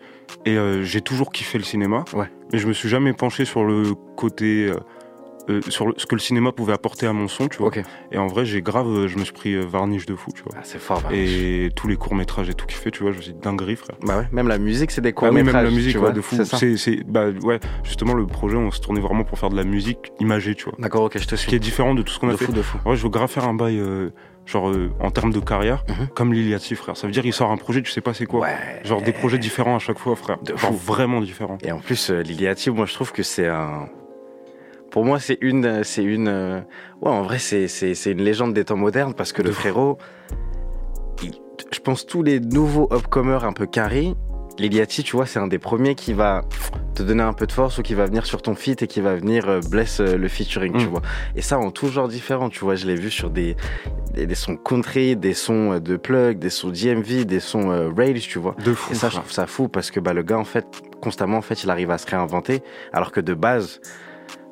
Speaker 8: et j'ai toujours kiffé le cinéma.
Speaker 3: Ouais.
Speaker 8: Mais je me suis jamais penché sur le côté. Euh, sur le- ce que le cinéma pouvait apporter à mon son, tu vois. Et en vrai, j'ai grave, euh, je me suis pris euh, varnish de fou, tu vois.
Speaker 3: Ah, c'est fort.
Speaker 8: Et tous les courts métrages et tout kiffé, tu vois, je me suis dit dinguerie, frère.
Speaker 3: Bah ouais, même la musique, c'est des
Speaker 8: Ah oui,
Speaker 3: courts-métrages.
Speaker 8: même la musique,
Speaker 3: tu
Speaker 8: ouais,
Speaker 3: vois,
Speaker 8: de fou.
Speaker 3: C'est
Speaker 8: bah ouais, justement le projet, on se tournait vraiment pour faire de la musique imagée, tu vois.
Speaker 3: D'accord, ok, je te
Speaker 8: Ce qui
Speaker 3: suis.
Speaker 8: est différent de tout ce qu'on a fait.
Speaker 3: fou, de fou.
Speaker 8: Ouais, je veux grave faire un bail, euh, genre euh, en termes de carrière,
Speaker 3: Mhm.
Speaker 8: comme Liliati, frère. Ça veut dire il sort un projet, tu sais pas c'est quoi.
Speaker 3: Ouais.
Speaker 8: Genre des projets différents à chaque fois, frère.
Speaker 3: De
Speaker 8: genre
Speaker 3: fou.
Speaker 8: vraiment différents.
Speaker 3: Et en plus, euh, Liliati, moi, je trouve que c'est un. Pour moi, c'est une, c'est une. euh, Ouais, en vrai, c'est, une légende des temps modernes parce que le frérot, il- je pense tous les nouveaux upcomers un peu carrés, Liliati, tu vois, c'est un des premiers qui va te donner un peu de force ou qui va venir sur ton feat et qui va venir euh, bless euh, le featuring, tu
Speaker 8: Mm.
Speaker 3: vois. Et ça en tout genre différent, tu vois. Je l'ai vu sur des, des, des sons country, des sons de plug, des sons DMV, des sons euh, rage, tu vois.
Speaker 8: De fou.
Speaker 3: Et ça, je trouve ça fou parce que bah, le gars, en fait, constamment, en fait, il arrive à se réinventer. Alors que de base,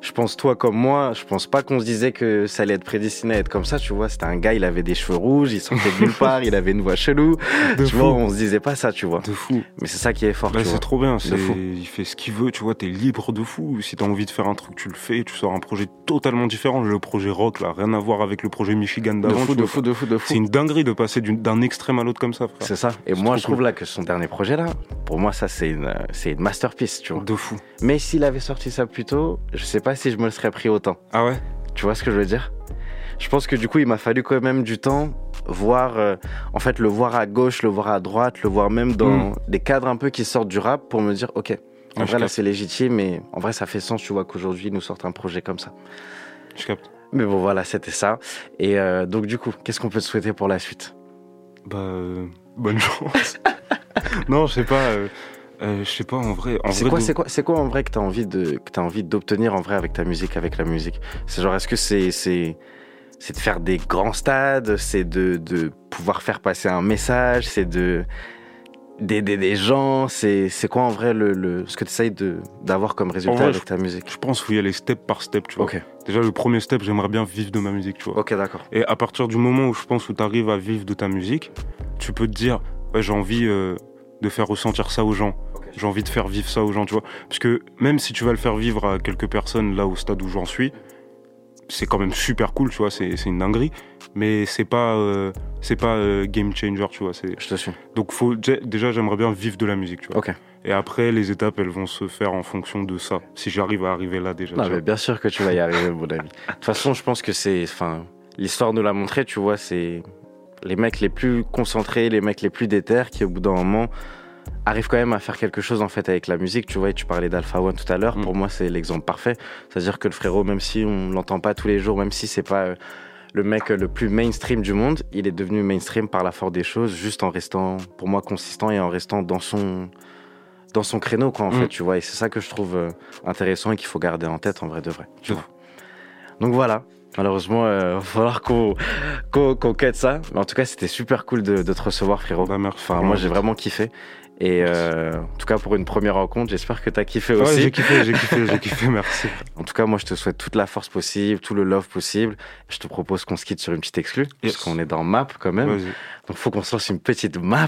Speaker 3: je pense, toi comme moi, je pense pas qu'on se disait que ça allait être prédestiné à être comme ça, tu vois. C'était un gars, il avait des cheveux rouges, il sortait de nulle part, il avait une voix chelou.
Speaker 8: De
Speaker 3: tu
Speaker 8: fou.
Speaker 3: vois, on se disait pas ça, tu vois.
Speaker 8: De fou.
Speaker 3: Mais c'est ça qui est fort,
Speaker 8: Bah, c'est trop bien. C'est,
Speaker 3: fou.
Speaker 8: il fait ce qu'il veut, tu vois. T'es libre de fou. Si t'as envie de faire un truc, tu le fais. Tu sors un projet totalement différent. Le projet rock, là, rien à voir avec le projet Michigan
Speaker 3: De
Speaker 8: d'avant.
Speaker 3: fou,
Speaker 8: tu
Speaker 3: de fou, de fou, de fou.
Speaker 8: C'est une dinguerie de passer d'un extrême à l'autre comme ça, frère.
Speaker 3: C'est ça. Et moi, je trouve
Speaker 8: cool.
Speaker 3: là que son dernier projet là, pour moi, ça c'est une, euh, c'est une masterpiece, tu vois.
Speaker 8: De fou.
Speaker 3: Mais s'il avait sorti ça plus tôt, je sais pas si je me le serais pris autant.
Speaker 8: Ah ouais?
Speaker 3: Tu vois ce que je veux dire? Je pense que du coup, il m'a fallu quand même du temps voir, euh, en fait, le voir à gauche, le voir à droite, le voir même dans
Speaker 8: Mm.
Speaker 3: des cadres un peu qui sortent du rap pour me dire, ok, en
Speaker 8: Ah,
Speaker 3: vrai là c'est légitime, mais en vrai ça fait sens, tu vois, qu'aujourd'hui nous sortent un projet comme ça.
Speaker 8: Je capte.
Speaker 3: Mais bon, voilà, c'était ça. Et euh, donc du coup, qu'est-ce qu'on peut te souhaiter pour la suite?
Speaker 8: Bah, euh, bonne chance. non, je sais pas. Euh, je sais pas, en vrai.
Speaker 3: C'est quoi,
Speaker 8: de-
Speaker 3: c'est quoi, c'est quoi en vrai que t'as envie de, que t'as envie d'obtenir en vrai avec ta musique, avec la musique? C'est genre, est-ce que c'est, c'est, c'est de faire des grands stades, c'est de, de pouvoir faire passer un message, c'est de d'aider des gens, c'est, c'est quoi en vrai le, le ce que tu essayes de d'avoir comme résultat
Speaker 8: vrai,
Speaker 3: avec ta musique?
Speaker 8: Je pense qu'il faut y aller step par step, tu vois.
Speaker 3: Ok,
Speaker 8: Déjà, le premier step, j'aimerais bien vivre de ma musique, tu vois.
Speaker 3: ok, d'accord.
Speaker 8: Et à partir du moment où je pense où tu arrives à vivre de ta musique, tu peux te dire, ouais, j'ai envie euh, de faire ressentir ça aux gens. J'ai envie de faire vivre ça aux gens, tu vois. Parce que même si tu vas le faire vivre à quelques personnes là au stade où j'en suis, c'est quand même super cool, tu vois. C'est c'est une dinguerie. Mais c'est pas, euh, c'est pas euh, game changer, tu vois. c'est-
Speaker 3: Je te suis.
Speaker 8: Donc faut, dé- déjà, j'aimerais bien vivre de la musique, tu vois. Et après, les étapes, elles vont se faire en fonction de ça. Si j'arrive à arriver là déjà.
Speaker 3: Non, mais bien sûr que tu vas y arriver, mon ami. De toute façon, je pense que c'est, enfin, l'histoire nous l'a montré, tu vois, c'est les mecs les plus concentrés, les mecs les plus déter qui, au bout d'un moment, arrivent quand même à faire quelque chose en fait avec la musique. Tu vois, et tu parlais d'Alpha One tout à l'heure.
Speaker 8: Mm.
Speaker 3: Pour moi, c'est l'exemple parfait. C'est-à-dire que le frérot, même si on l'entend pas tous les jours, même si c'est pas euh, le mec le plus mainstream du monde, il est devenu mainstream par la force des choses, juste en restant, pour moi, consistant et en restant dans son, dans son créneau, quoi, en
Speaker 9: Mm.
Speaker 3: fait, tu vois. Et c'est ça que je trouve euh, intéressant et qu'il faut garder en tête, en vrai de vrai, tu vois. Donc voilà. Malheureusement, il va falloir qu'on qu'on cut ça. Mais en tout cas, c'était super cool de, de te recevoir, frérot.
Speaker 9: Bah,
Speaker 3: Enfin, moi, j'ai vraiment kiffé. Et euh, en tout cas, pour une première rencontre, j'espère que tu as kiffé
Speaker 9: Ouais,
Speaker 3: aussi.
Speaker 9: j'ai kiffé, j'ai kiffé, j'ai kiffé, merci.
Speaker 3: En tout cas, moi, je te souhaite toute la force possible, tout le love possible. Je te propose qu'on se quitte sur une petite exclue, puisqu'on est dans map quand même. Donc, faut qu'on se lance une petite map.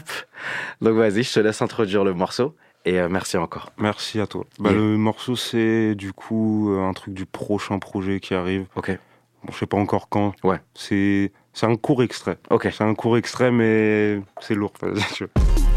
Speaker 3: Donc, vas-y, je te laisse introduire le morceau. Et euh, merci encore.
Speaker 9: Merci à toi. Bah, Le morceau, c'est du coup euh, un truc du prochain projet qui arrive.
Speaker 3: Ok.
Speaker 9: Bon, je sais pas encore quand.
Speaker 3: Ouais.
Speaker 9: C'est c'est un court extrait.
Speaker 3: Ok.
Speaker 9: C'est un court extrait, mais c'est lourd. Vas-y, tu vois.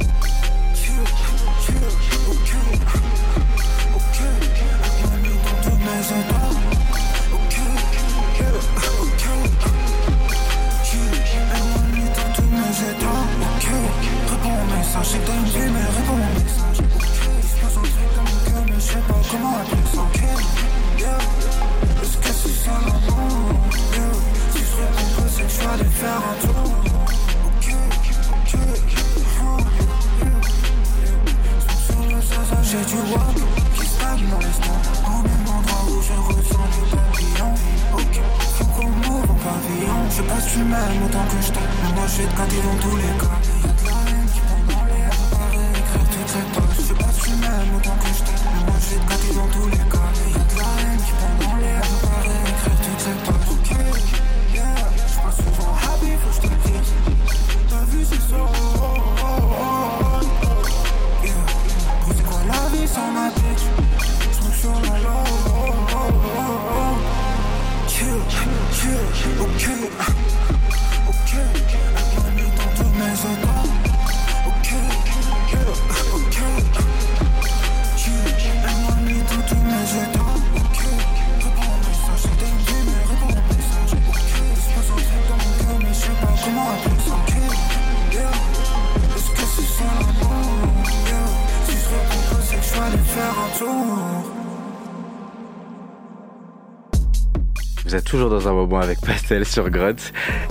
Speaker 3: Vous êtes toujours dans un moment avec Pastel sur Grunt.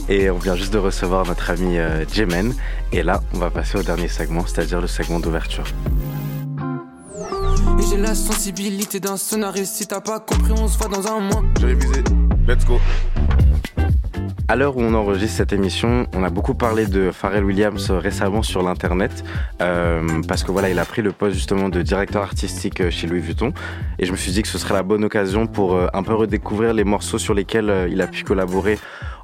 Speaker 3: Et on vient juste de recevoir notre ami euh, Jemen. Et là, on va passer au dernier segment, c'est-à-dire le segment d'ouverture.
Speaker 5: Et j'ai la sensibilité d'un scénariste. Si t'as pas compris, on se voit dans un mois.
Speaker 3: J'ai révisé. Let's go. À l'heure où on enregistre cette émission, on a beaucoup parlé de Pharrell Williams euh, récemment sur l'internet euh, parce que voilà, il a pris le poste justement de directeur artistique euh, chez Louis Vuitton et je me suis dit que ce serait la bonne occasion pour euh, un peu redécouvrir les morceaux sur lesquels il a pu collaborer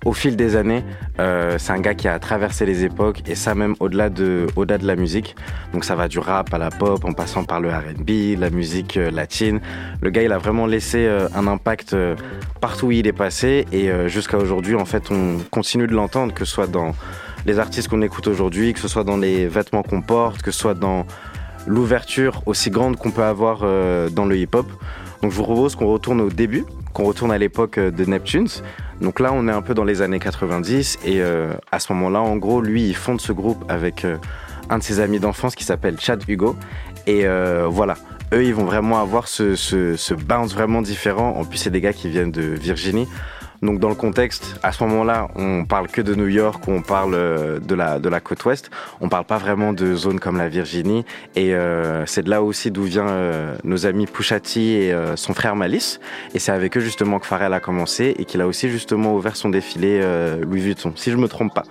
Speaker 3: au fil des années. C'est un gars qui a traversé les époques et ça même au-delà de, au-delà de la musique. Donc ça va du rap à la pop en passant par le R&B, la musique latine. Le gars, il a vraiment laissé un impact partout où il est passé et jusqu'à aujourd'hui, en fait, on continue de l'entendre, que ce soit dans les artistes qu'on écoute aujourd'hui, que ce soit dans les vêtements qu'on porte, que ce soit dans l'ouverture aussi grande qu'on peut avoir euh, dans le hip-hop. Donc je vous propose qu'on retourne au début, qu'on retourne à l'époque euh, de Neptunes. Donc là, on est un peu dans les années 90 et euh, à ce moment-là, en gros, lui, il fonde ce groupe avec un de ses amis d'enfance qui s'appelle Chad Hugo. Et voilà, eux, ils vont vraiment avoir ce, ce bounce vraiment différent. En plus, c'est des gars qui viennent de Virginie. Donc dans le contexte, à ce moment-là, on parle que de New York, on parle euh, de la de la côte ouest. On parle pas vraiment de zones comme la Virginie. Et euh, c'est de là aussi d'où vient euh, nos amis Pushati et euh, son frère Malice. Et c'est avec eux justement que Pharrell a commencé et qu'il a aussi justement ouvert son défilé Louis Vuitton, si je me trompe pas.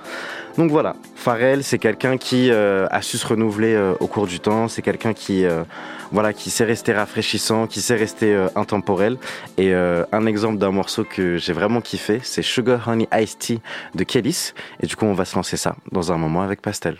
Speaker 3: Donc voilà, Pharrell, c'est quelqu'un qui euh, a su se renouveler euh, au cours du temps. C'est quelqu'un qui, euh, voilà, qui sait rester rafraîchissant, qui sait rester intemporel. Et un exemple d'un morceau que j'ai vraiment kiffé, c'est Sugar Honey Iced Tea de Kellys. Et du coup, on va se lancer ça dans un moment avec Pastel.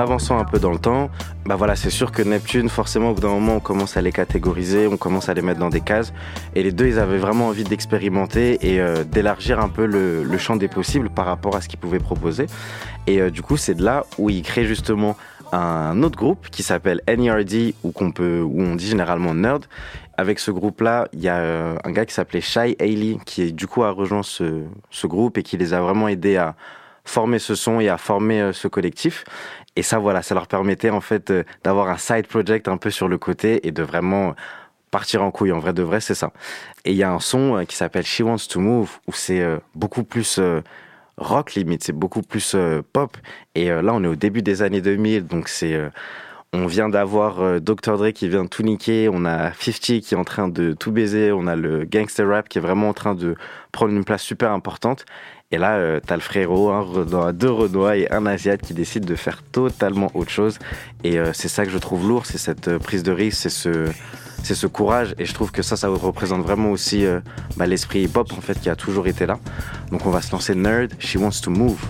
Speaker 3: Avançant un peu dans le temps, bah voilà, c'est sûr que Neptune, forcément, au bout d'un moment, on commence à les catégoriser, on commence à les mettre dans des cases. Et les deux, ils avaient vraiment envie d'expérimenter et euh, d'élargir un peu le, champ des possibles par rapport à ce qu'ils pouvaient proposer. Et euh, du coup, c'est de là où ils créent justement un autre groupe qui s'appelle NERD, ou qu'on peut, où on dit généralement Nerd. Avec ce groupe-là, il y a euh, un gars qui s'appelait Shai Ailey, qui du coup a rejoint ce groupe et qui les a vraiment aidés à former ce son et à former euh, ce collectif. Et ça, voilà, ça leur permettait en fait euh, d'avoir un side project un peu sur le côté et de vraiment partir en couille. En vrai de vrai, c'est ça. Et il y a un son euh, qui s'appelle She Wants to Move où c'est euh, beaucoup plus euh, rock limite, c'est beaucoup plus euh, pop. Et euh, là, on est au début des années 2000, donc c'est euh, on vient d'avoir euh, Dr. Dre qui vient tout niquer, on a 50 qui est en train de tout baiser, on a le gangster rap qui est vraiment en train de prendre une place super importante. Et là, euh, t'as le frérot, un Renoir, deux Renois et un Asiate qui décident de faire totalement autre chose. Et euh, c'est ça que je trouve lourd, c'est cette euh, prise de risque, c'est ce, c'est ce courage. Et je trouve que ça, ça représente vraiment aussi euh, bah, l'esprit hip-hop en fait qui a toujours été là. Donc on va se lancer Nerd, She Wants to Move.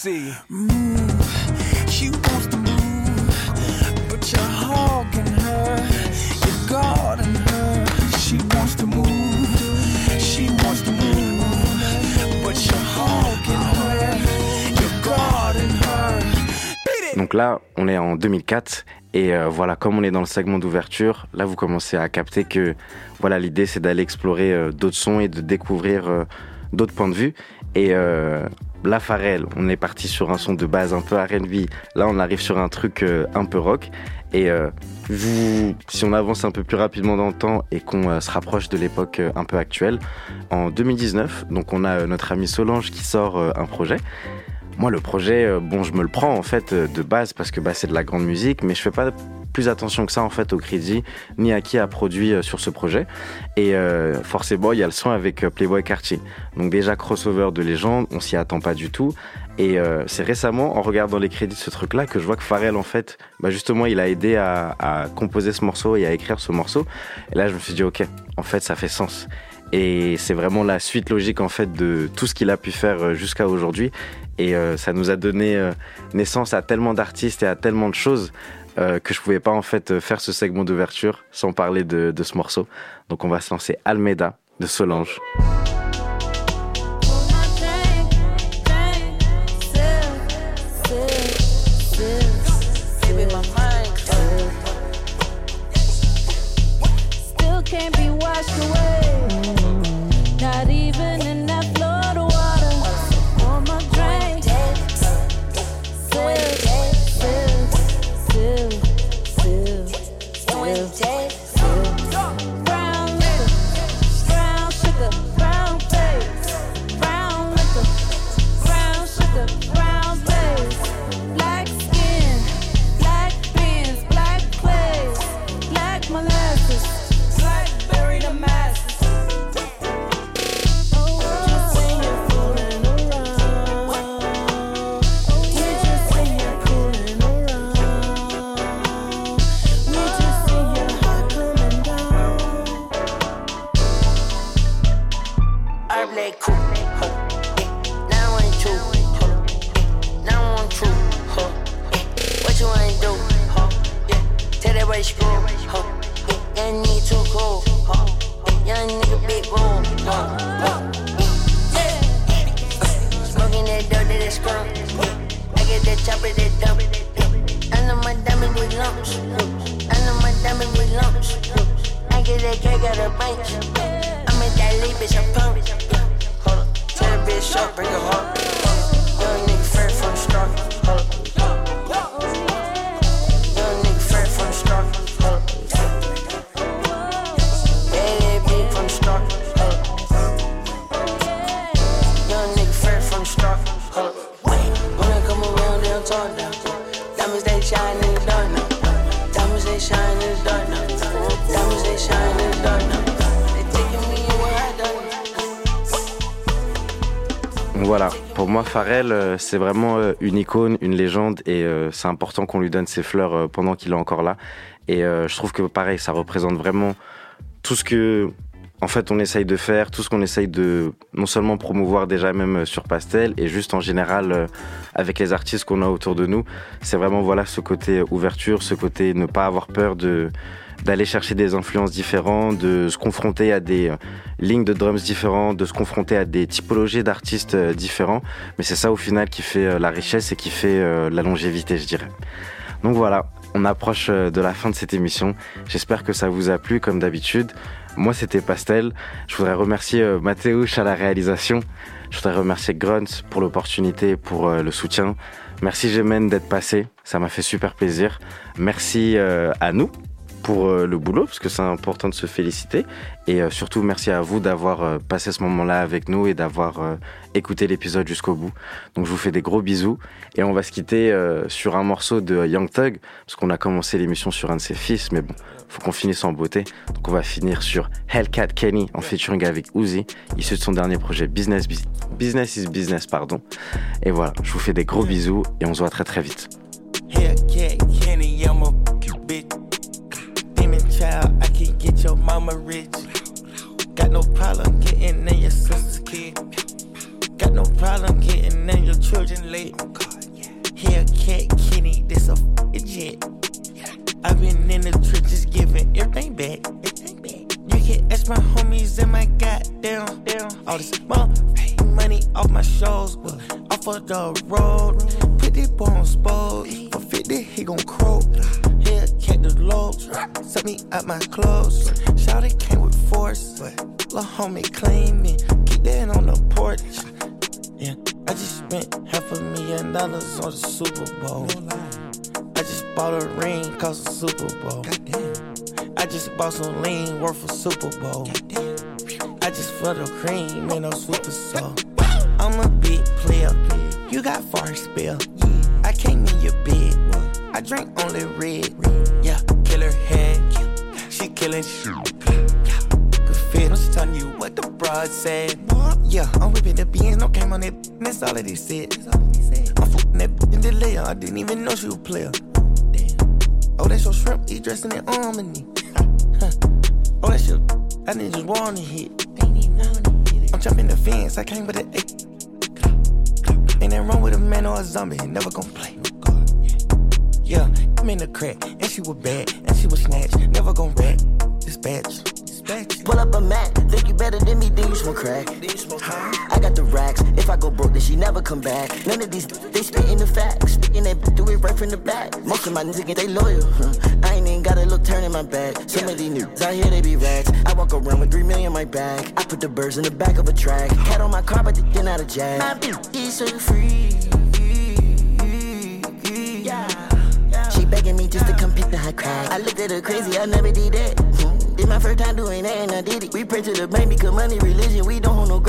Speaker 12: She's sexy. Move. She wants to move, but you're hogging her. You're guarding her. She wants to move. She wants to move, but you're hogging her. You're guarding her. Beat it.
Speaker 3: Donc là, on est en 2004 et euh, voilà, comme on est dans le segment d'ouverture, là vous commencez à capter que voilà, l'idée c'est d'aller explorer euh, d'autres sons et de découvrir euh, d'autres points de vue. Et Pharrell, on est parti sur un son de base un peu R&B. Là, on arrive sur un truc euh, un peu rock. Et euh, si on avance un peu plus rapidement dans le temps et qu'on euh, se rapproche de l'époque un peu actuelle, en 2019, donc on a notre ami Solange qui sort un projet. Moi, le projet, bon, je me le prends en fait de base parce que bah, c'est de la grande musique, mais je fais pas plus attention que ça en fait au crédit ni à qui a produit euh, sur ce projet. Et euh, forcément, il y a le son avec euh, Playboy Cartier. Donc déjà crossover de légende, on s'y attend pas du tout. Et c'est récemment, en regardant les crédits de ce truc-là, que je vois que Pharrell, en fait, bah justement, il a aidé à, composer ce morceau et à écrire ce morceau. Et là, je me suis dit, ok, en fait, ça fait sens. Et c'est vraiment la suite logique en fait de tout ce qu'il a pu faire jusqu'à aujourd'hui. Et ça nous a donné naissance à tellement d'artistes et à tellement de choses euh, que je pouvais pas en fait euh, faire ce segment d'ouverture sans parler de, de ce morceau. Donc on va se lancer Almeida de Solange. C'est vraiment euh, une icône, une légende, et euh, c'est important qu'on lui donne ses fleurs euh, pendant qu'il est encore là. Et je trouve que pareil, ça représente vraiment tout ce que, en fait, on essaye de faire, tout ce qu'on essaye de non seulement promouvoir déjà même sur Pastel, et juste en général avec les artistes qu'on a autour de nous. C'est vraiment voilà ce côté ouverture, ce côté ne pas avoir peur de d'aller chercher des influences différentes, de se confronter à des euh, lignes de drums différentes, de se confronter à des typologies d'artistes euh, différents. Mais c'est ça au final qui fait euh, la richesse et qui fait la longévité, je dirais. Donc voilà, on approche de la fin de cette émission. J'espère que ça vous a plu comme d'habitude. Moi, c'était Pastel. Je voudrais remercier Mathéouche à la réalisation. Je voudrais remercier Grunt pour l'opportunité, pour euh, le soutien. Merci Gémen d'être passé. Ça m'a fait super plaisir. Merci à nous pour euh, le boulot, parce que c'est important de se féliciter. Et euh, surtout, merci à vous d'avoir euh, passé ce moment-là avec nous et d'avoir écouté l'épisode jusqu'au bout. Donc je vous fais des gros bisous. Et on va se quitter sur un morceau de Young Thug, parce qu'on a commencé l'émission sur un de ses fils, mais bon, faut qu'on finisse en beauté. Donc on va finir sur Hellcat Kenny en featuring avec Uzi, issu de son dernier projet Business, Bus- Business is Business. pardon. Et voilà, je vous fais des gros bisous et on se voit très très vite.
Speaker 13: Child, I can get your mama rich. Got no problem getting in your sister's kid. Got no problem getting in your children late. Hellcat Kenny, this a f***ing jet. I've been in the trenches giving everything back. You can ask my homies and my goddamn. All this money off my but off of the road.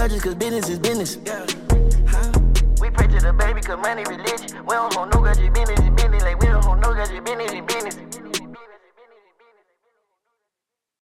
Speaker 14: Don't hold no grudges cause business is business. We